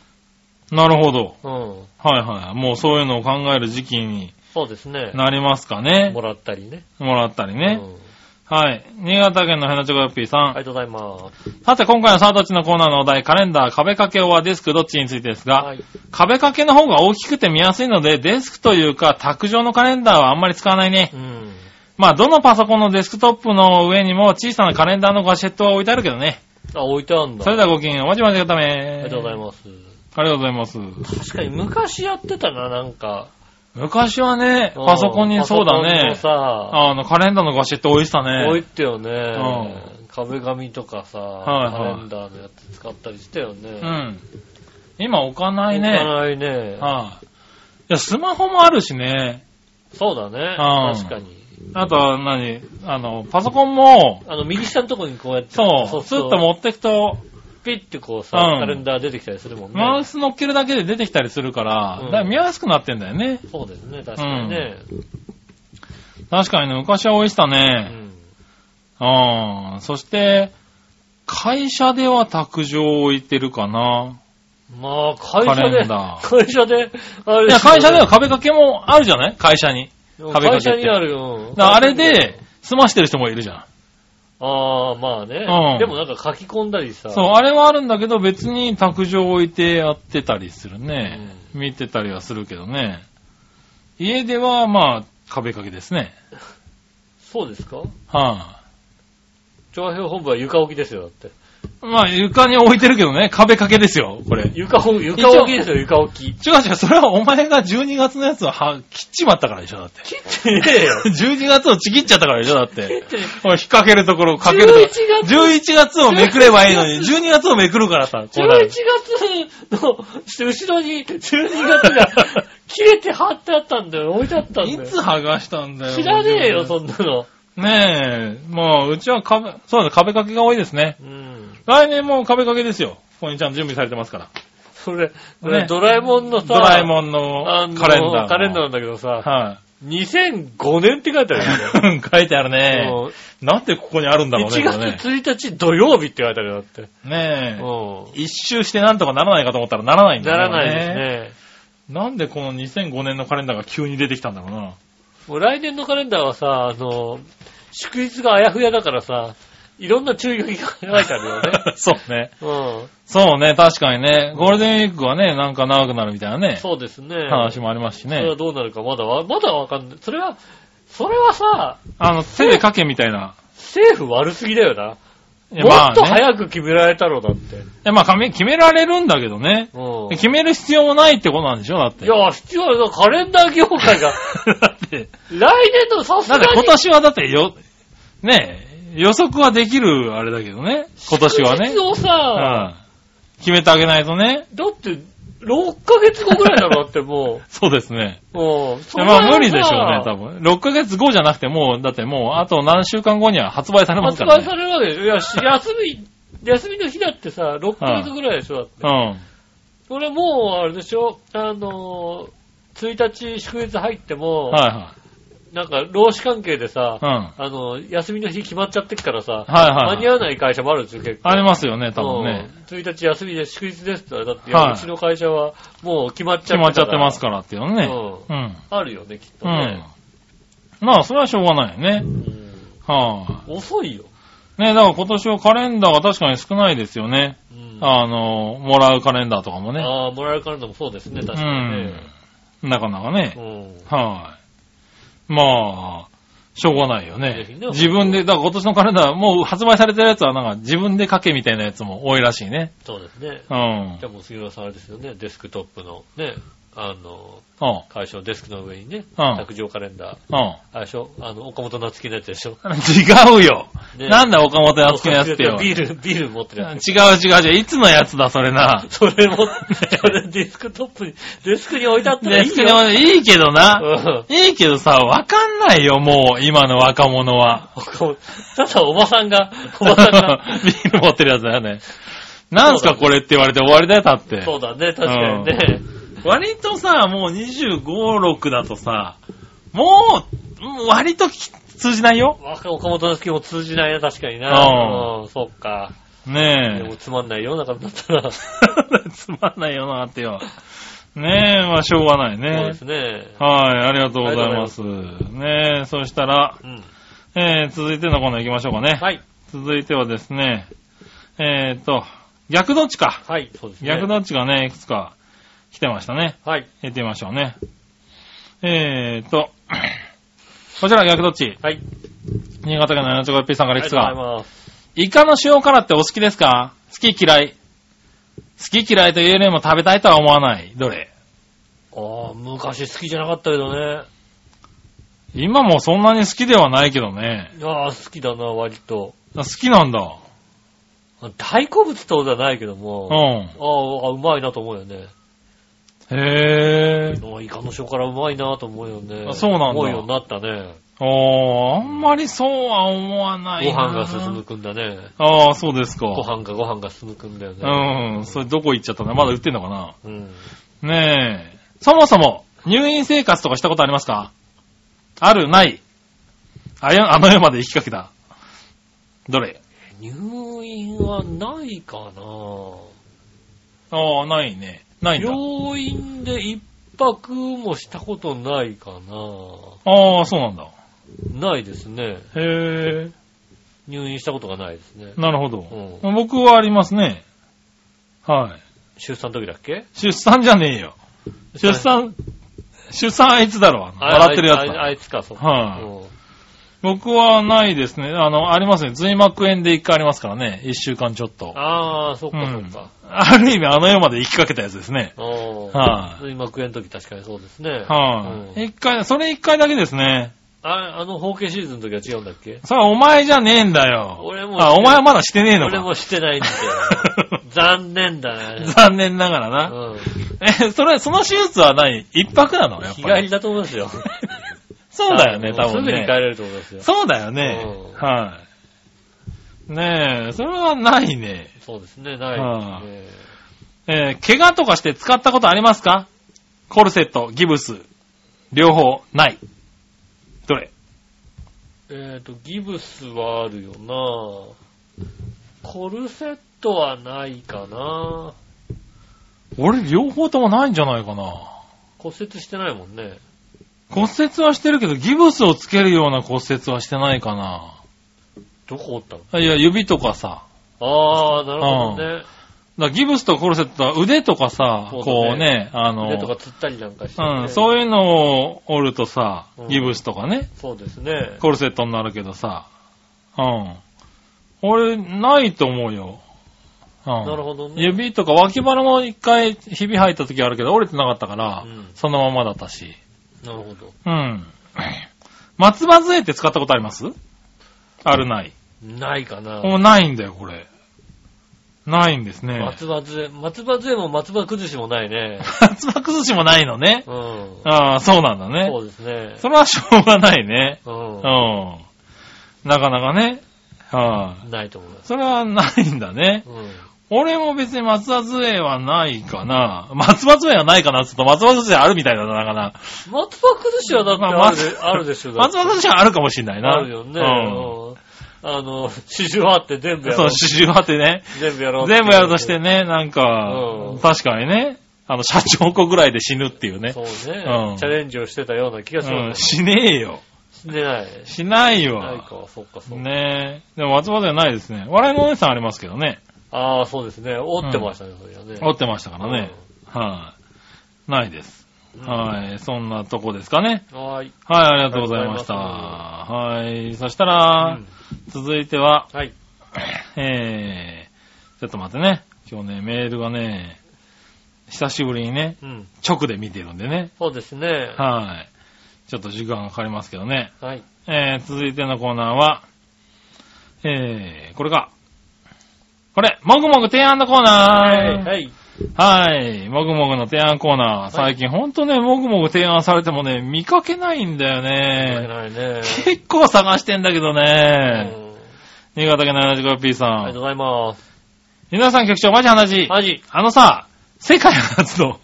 なるほど。うん。はいはい。もうそういうのを考える時期にそうですね。なりますかねも。らったりね。もらったりね。うんはい。新潟県のヘナチョコヨッピーさん。ありがとうございます。さて、今回のサータッチのコーナーのお題、カレンダー、壁掛けはデスクどっちについてですが、はい。壁掛けの方が大きくて見やすいので、デスクというか、卓上のカレンダーはあんまり使わないね。うん。まあ、どのパソコンのデスクトップの上にも小さなカレンダーのガジェットは置いてあるけどね。あ、置いてあんだ。それではごきげんよう、お待ちまでがため。ありがとうございます。ありがとうございます。確かに昔やってたな、なんか。昔はね、パソコンにそうだね。さ、あの、カレンダーのガジェット置いてた置いね。てよね。壁紙とかさ、いはいカレンダーのやつ使ったりしたよね。うん。今置かない置かね。ないね。はい。いや、スマホもあるしね。そうだね。うん確かに。あとは何？あの、パソコンも、あの、右下のとこにこうやって、そう、スッと持ってくと、ピッてこうさ、うんカレンダー出てきたりするもんね。マウス乗っけるだけで出てきたりするから、うんだから見やすくなってんだよね。そうですね、確かにね。確かにね、昔は置いてたうね。ん。うん。そして、会社では卓上置いてるかな。まあ、会社カレでンダ、ー会社で、あれいや、会社では壁掛けもあるじゃない？会社に。壁掛け会って社にあるよ。だからあれで、済ましてる人もいるじゃん。ああ、まあね。うんでもなんか書き込んだりさ。そう、あれはあるんだけど、別に卓上置いてやってたりするね。見てたりはするけどね。家では、まあ、壁掛けですね。そうですか？は調和表本部は床置きですよ、だって。い、まあ、床に置いてるけどね、壁掛けですよ、これ。床置き、床置きですよ、床置き。違う違う、それはお前が12月のやつをは切っちまったからでしょ、だって。切ってねえよ。12月をちぎっちゃったからでしょ、だって。切って引っ掛けるところ、かけるところ。11月11月をめくればいいのに、12月をめくるからさ、こうな11る月の後ろに12月が 切れて貼ってあったんだよ。置いてあったんだよ。いつ剥がしたんだよ。知らねえよ、そんなの。ねえ、まあ、うちは壁、そうだ、壁掛けが多いですね。うん。来年も壁掛けですよ。ここにちゃんと準備されてますから。それ、これねドラえもんのさ、ドラえもんあののカレンダー。カレンダーなんだけどさ、は2005年って書いてあるよね。い。書いてあるね。うんなんでここにあるんだろうね、1これね。月1日土曜日って書いてあるよ、だって。ねえ。う一周してなんとかならないかと思ったらならないんん。だよね。ならないですね。なんでこの2005年のカレンダーが急に出てきたんだろうな。。もう来年のカレンダーはさ、あの、祝日があやふやだからさ、いろんな注意書きが書いてあるよね そうね。うん。そうね、確かにね。ゴールデンウィークはね、なんか長くなるみたいなね、そうですね。話もありますしねそれは。どうなるかまだわ、まだわかんない。それは、それはさ、あの、手で書けみたいな。政府悪すぎだよな。もっと。早く決められたろ、だって。いやまあ、決められるんだけどね。うん。決める必要もないってことなんでしょだって。いや、必要だ。カレンダー業界が、だって、来年のさすがにだって今、年はだってよ、ねえ、予測はできるあれだけどね。今年はねをうさ、ん。決めてあげないとね。だって、6ヶ月後ぐらいだろ、だっても そうですね。う。うん。まあ無理でしょうね、多分。6ヶ月後じゃなくてもう、だってもう、あと何週間後には発売されますからね。発売されるわけでしょ。いや、し 休み、休みの日だってさ、6ヶ月ぐらいでしょ、だって。うん。これもう、あれでしょ、あのー、1日祝日入っても、はなんか、労使関係でさ。うん。あの、休みの日決まっちゃってっからさ、はいはい。間に合わない会社もあるんですよ、結構。ありますよね、多分ね。うん。1日休みで祝日ですって言ったら、だって、はいうちの会社はもう決まっちゃって決まっちゃってますかからっていうのね。ううん。あるよね、きっとうんね。。まあ、それはしょうがないよね。うんは遅いよ。い。ねだから今年はカレンダーが確かに少ないですよね。うんあの、もらうカレンダーとかもね。ああ、もらえるカレンダーもそうですね、確かにね。なかなかねう。ん。はい。まあ、しょうがないよね。自分で、だから今年のカレンダー、もう発売されてるやつはなんか自分で書けみたいなやつも多いらしいね。そうですね。うん。じゃあもう杉村さんあれですよね、デスクトップのね、あの、うん。会社のデスクの上にね、うん卓上カレンダー、うん。あれでしょ？あの、岡本夏樹のやつでしょ？違うよ。ねなんだ岡本夏樹のやつってよ。ビール、ビール持ってるやつ。違う違う違う。いつのやつだ、それな。それも、それデスクトップに、デスクに置いてあったらいいデスクによ。置いていいけどな。うんいいけどさ、わかんないよ、もう、今の若者は。ただおばさんが、おばさんが、ビール持ってるやつだよね。なんすかこれって言われて終わりだよ、だって。そうだね、確かにね。割とさ、もう25、6だとさ、もう、もう割とき通じないよ。若岡本夏樹も通じないな、確かにな。うんうん、そっか。でねもつまんない世の中になったら、そえ。つまんないよなってよ。ねえ、まあしょうがないうねです。ね。はい、ありがとうございます。ねえ、そしたら、うん。えー、続いてのコーナー行きましょうかね。はい。続いてはですね、えーっと、逆どっちか。はい、そうですね。逆どっちがね、いくつか来てましたね。はい。行ってみましょうね。えーっと、こちら逆どっち？はい。新潟県の七丁 P さんからいくつか。ありがとうございます。イカの塩辛ってお好きですか？好き嫌い。好き嫌いと言えるよりも食べたいとは思わない。どれ？ああ、昔好きじゃなかったけどね。今もそんなに好きではないけどね。ああ、好きだな、割と。好きなんだ。大好物ってことじゃないけどうも。ん。ああ、うまいなと思うよね。へー。あイカの塩辛うまいなと思うよね。あそうなんだ思うようになったね。ああ、あんまりそうは思わないごな。飯が進むくんだね。ああ、そうですか。ご飯がご飯が進むくんだよね。うん。それどこ行っちゃったんだまだ売ってんのかな？うん。ねえ。そもそも、入院生活とかしたことありますか？ある？ない？あや、あの世まで行きかけた？どれ？入院はないかなああ、ないね。ないんだ。病院で一泊もしたことないかああ、そうなんだ。なないですね。へえ。入院したことがないですね。なるほど。う僕はありますね。はい。出産の時だっけ？出産じゃねえよ。出産、出産あいつだろ。あの笑ってるやつああだ。あいつか、そう。はいうん僕はないですね。あの、ありますね。髄膜炎で一回ありますからね。一週間ちょっと。ああ、そっかうんそっか。ある意味あの世まで行きかけたやつですね。うん。はい今食えん時確かにそうですね。はい、うん一回、それ一回だけですね。ああの、包茎シーズンの時は違うんだっけ？それはお前じゃねえんだよ。俺もあ、お前はまだしてねえのか。俺もしてないんだよ。残念だね。残念ながらな。うん。え、それ、その手術は何？一泊なの？やっぱり。日帰りだと思いますよ。そうだよね、多分すぐにね帰。れると思いますよ。そうだよね。うんはい。ねえ、それはないね。そうですね、ないですね。えー怪我とかして使ったことありますか？コルセット、ギブス、両方、ない。どれ？えっと、ギブスはあるよなコルセットはないかな俺、両方ともないんじゃないかな。骨折してないもんね。骨折はしてるけど、ギブスをつけるような骨折はしてないかな。どこ折ったの？いや、指とかさ。ああ、なるほどね。だからギブスとコルセットは腕とかさ、そうだねこうね、あの、腕とかつったりなんかして、ね。うん、そういうのを折るとさうん、ギブスとかね、そうですね。コルセットになるけどさ、うん。俺、ないと思うよ。うん。なるほどね。指とか脇腹も一回ひび入った時あるけど折れてなかったから、うんそのままだったし。なるほど。うん。松葉杖って使ったことあります？あるない。ないかな。もうないんだよ、これ。ないんですね。松葉杖、松葉杖も松葉崩しもないね。松葉崩しもないのね。うん。ああ、そうなんだね。そうですね。それはしょうがないね。うんう。ん。なかなかね。はい、ないと思います。それはないんだね。うん。俺も別に松葉杖はないかな。松葉杖はないかなって言うと松葉杖あるみたいだな、なかな。松葉崩しはだってまああるで,、あるでしょ。松葉杖はあるかもしんないな。あるよね。うん。うんあの、四十八って全部やろそう、刺繍貼ってね。全部やろう全部やるとしてね、なんかうん、確かにね、あの、社長子ぐらいで死ぬっていうね。そうね、うんチャレンジをしてたような気がする、うん、しねえよ。死んでない。しないないわ。か、そっかそっか。ねえ。でも松葉杖はないですね。笑いのお姉さんありますけどね。ああ、そうですね。折ってましたね、それはね。折ってましたからね。はい。ないです。うんはい。そんなとこですかね。はーい。はい、ありがとうございました。はい。そしたら、うん続いては、はい。えー、ちょっと待ってね。今日ね、メールがね、久しぶりにね、うん。直で見てるんでね。そうですね。はい。ちょっと時間がかかりますけどね。はい。えー、続いてのコーナーは、えー、これか。これ、もぐもぐ提案のコーナー。はい。はい。もぐもぐの提案コーナー。最近ほんとね、もぐもぐ提案されてもね、見かけないんだよね。ないね。結構探してんだけどうね。ん新潟県 75P さん。ありがとうございます。皆さん局長、マジ話。マジ。あのさ、世界初の、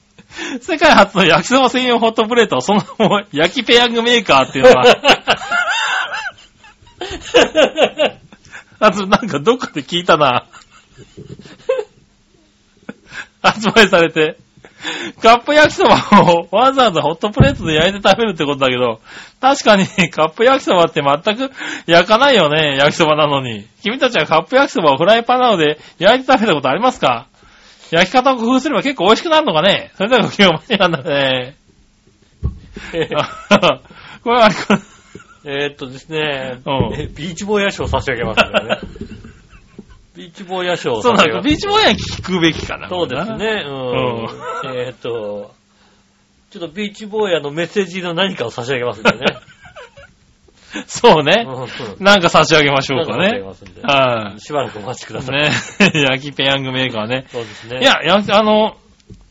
世界初の焼きそば専用ホットプレート、その焼きペヤングメーカーっていうのは、あとなんかどっかで聞いたな。発売されて、カップ焼きそばをわざわざホットプレートで焼いて食べるってことだけど、確かに カップ焼きそばって全く焼かないよね、焼きそばなのに。君たちはカップ焼きそばをフライパンなので焼いて食べたことありますか？焼き方を工夫すれば結構美味しくなるのかね？それではごきげんお待ちなんだね。これは、えーっとですね、うんえ ビーチボーイヤ賞を差し上げますんでね。ビーチボーイヤ賞をそうなんだ、差し上げます。ビーチボーイは聞くべきかな。そうですね、うん。うんえーっと、ちょっとビーチボーイヤのメッセージの何かを差し上げますんでね。そうね。うんなんか差し上げましょうかねなんか差しばらくお待ちくだい。さい。ね。焼きペヤングメーカーね。そうですね。い、や、や、あの、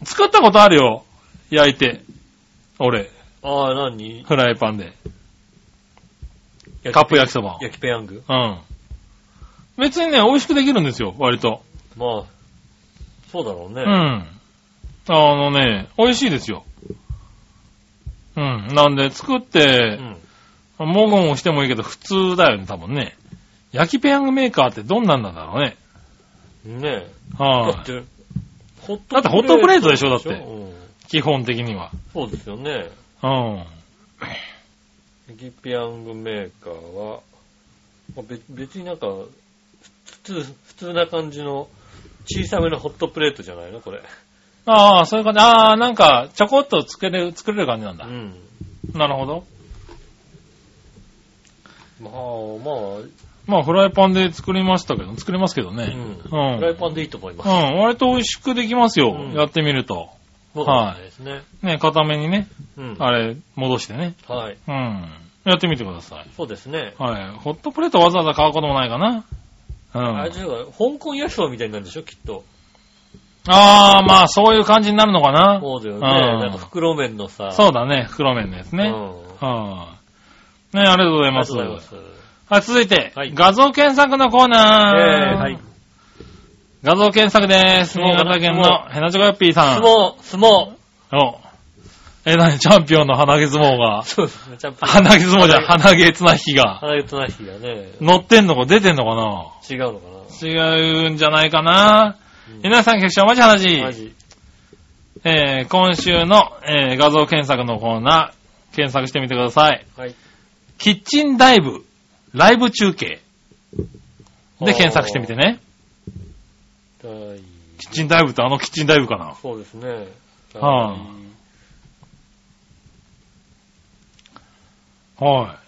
作ったことあるよ。焼いて。俺、ああ、何？フライパンで。カップ焼きそばを。焼きペヤングうん。別にね、美味しくできるんですよ、割と。まあ、そうだろうね。うん。あのね、美味しいですよ。うん。なんで、作ってう、ん。もごもごしてもいいけど、普通だよね、多分ね。焼きペヤングメーカーってどんなんなんだろうね。ねえ。はい、だって、ホッだってホットプレートでしょだってうん基本的には。そうですよね。うん。焼きペヤングメーカーは、まあ別別になんか、普通、普通な感じの小さめのホットプレートじゃないの？これ。ああ、そういう感じ。ああ、なんか、ちょこっと作れる、作れる感じなんだう。ん。なるほど。まあ、まあ、まあ、フライパンで作りましたけど、作りますけどね。うん。うん。フライパンでいいと思います。うん、割と美味しくできますよ。うんやってみると。そうかもしれないですね。ね、固めにね、うん。あれ、戻してね。はい。うん。やってみてください。そうですね。はい。ホットプレートわざわざ買うこともないかな。うん。あれじゃあ、香港野草みたいになるんでしょきっと。ああ、まあ、そういう感じになるのかな。そうだよね。うんなんか袋麺のさ。そうだね、袋麺のやつね。うん。はい。ね、ありがとうございありがます。とうございます。はい、続いて、はい画像検索のコーナー。えーはい。画像検索です。相撲新潟県の相ヘナチョコヨッピーさん。相撲、相撲。お。え、なに、チャンピオンの鼻毛相撲が。そうですね。ちゃんと。鼻毛相撲じゃん、鼻毛綱引きが。鼻毛綱引きがね、乗ってんのか出てんのかな？違うのか違うんじゃないかな？うん皆さん、局長、マジ話。なマジ。えー、今週の、えー、画像検索のコーナー、検索してみてください。はい。キッチンダイブ、ライブ中継。で、検索してみてね。はい。キッチンダイブってあのキッチンダイブかな？そうですね。はあは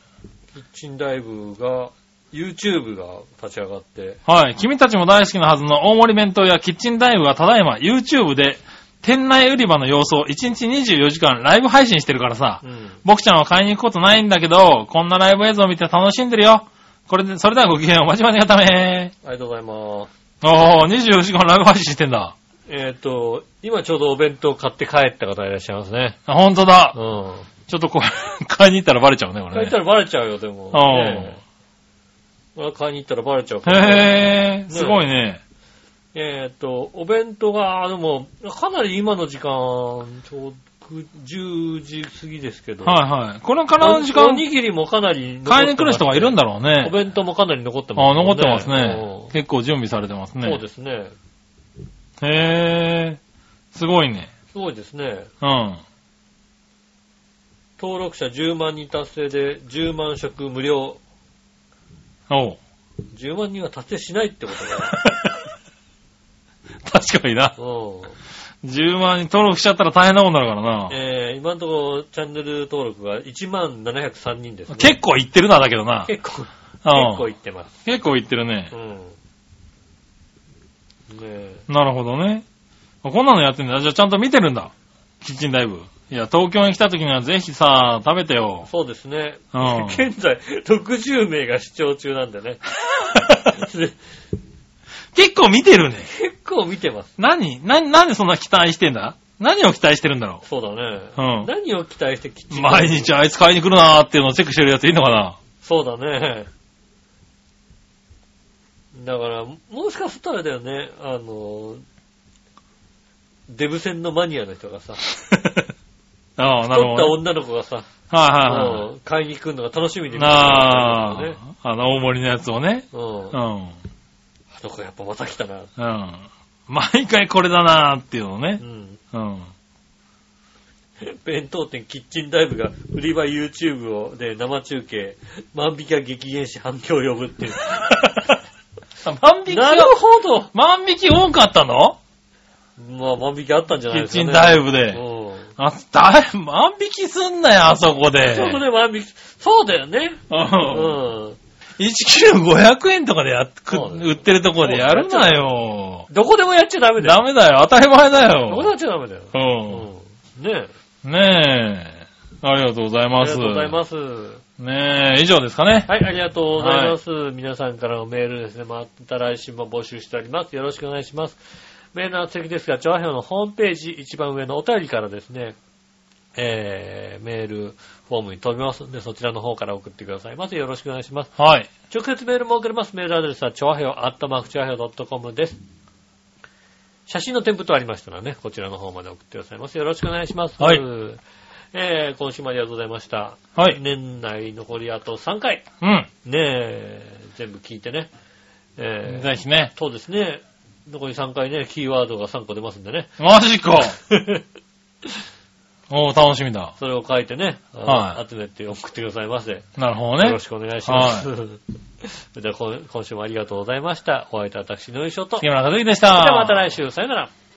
キッチンダイブが、YouTube が立ち上がって、い。はい。君たちも大好きなはずの大盛り弁当やキッチンダイブがただいま YouTube で店内売り場の様子を1日24時間ライブ配信してるからさう。ん。僕ちゃんは買いに行くことないんだけど、こんなライブ映像を見て楽しんでるよ。これで、それではごきげんよう。まちまちがためありがとうございます。おー、24時間ライブ配信してんだ。えっ、と、今ちょうどお弁当買って帰った方いらっしゃいますね。あ、ほんとだ。うん。ちょっとこれ、買いに行ったらバレちゃうね、これね。買いに行ったらバレちゃうよ、でも。うん買いに行ったらバレちゃうから。へー、すごいね。えっ、と、お弁当が、でも、かなり今の時間、ちょうど10時過ぎですけど。はいはい。これからの時間お、にぎりもかなり買いに来る人がいるんだろうねお。弁当もかなり残ってます、あ、残ってますねう。ん結構準備されてますね。そうですね。へー、すごいね。すごいですね。うん。登録者10万人達成で10万食無料。おう。10万人は達成しないってことだ 確かにな。よ。10万人登録しちゃったら大変なもんになるからなうん。。えー、今のところチャンネル登録が1万703人ですね。結構いってるな、だけどな。結構、うん結構いってます。結構いってるねう。ん。ねえ。なるほどね。こんなのやってんだ。じゃあちゃんと見てるんだ。キッチンダイブ。いや、東京に来た時にはぜひさ、食べてよ。そうですね。うん 現在、60名が視聴中なんでね。結構見てるね。結構見てます。何な、なんでそんな期待してんだ？何を期待してるんだろそうだね。うん何を期待してキッチう。ン毎日あいつ買いに来るなーっていうのをチェックしてるやついんのかな？そうだね。だから、もしかしたらあれだよね、あの、デブ戦のマニアの人がさ、ああ、なるほど、太ったね。女の子がさ、はいはいはい。うん買いに来るのが楽しみで見てるあんだよね。あ、あの大盛りのやつをね。うん。うあん。の子やっぱまた来たな。うん。毎回これだなーっていうのをねう。ん。うん。弁当店キッチンダイブが売り場 YouTube をで生中継、万引きが激減し反響を呼ぶっていう。万引きがなるほど万引き多かったの？まあ万引きあったんじゃないですかね。キッチンダイブでうん。あ、だい、万引きすんなよ、あそこで。そこで万引き、そうだよね。う。うんん。1キロ500円とかでやっ、くそうだよ売ってるところでやるなよ。どこでもやっちゃダメだよ。ダメだよ、当たり前だどこでもやよ。っちゃダメだよ。ううん。ねえ。ん。ねえ。ありがとうございあります。がとうございます。ねえ、以上ですかね。はい、ありがとうございます。皆さんからのメールですね。また来週も募集しております。よろしくお願いします。メールの先ですが、調和表のホームページ一番上のお便りからですね、えー、メールフォームに飛びますので、そちらの方から送ってくださいまずよろしくお願いします。はい。直接メールも送れます。メールアドレスは、調和表、アットマーク調和表 .com です。写真の添付とありましたらね、こちらの方まで送ってくださいます。よろしくお願いします。はいえー、今週もありがとうございました。はい。年内残りあと3回。うん。ねえ、全部聞いてね。えー、ぜひね。そうですね。残り3回ね、キーワードが3個出ますんでね。マジか。おー、楽しみだ。それを書いてね、はい集めて送ってくださいませ。なるほどね。よろしくお願いします。それでは今 今週もありがとうございました。お会いいたい私の優勝と。それ木村和之でしでた。はまた来週、さよなら。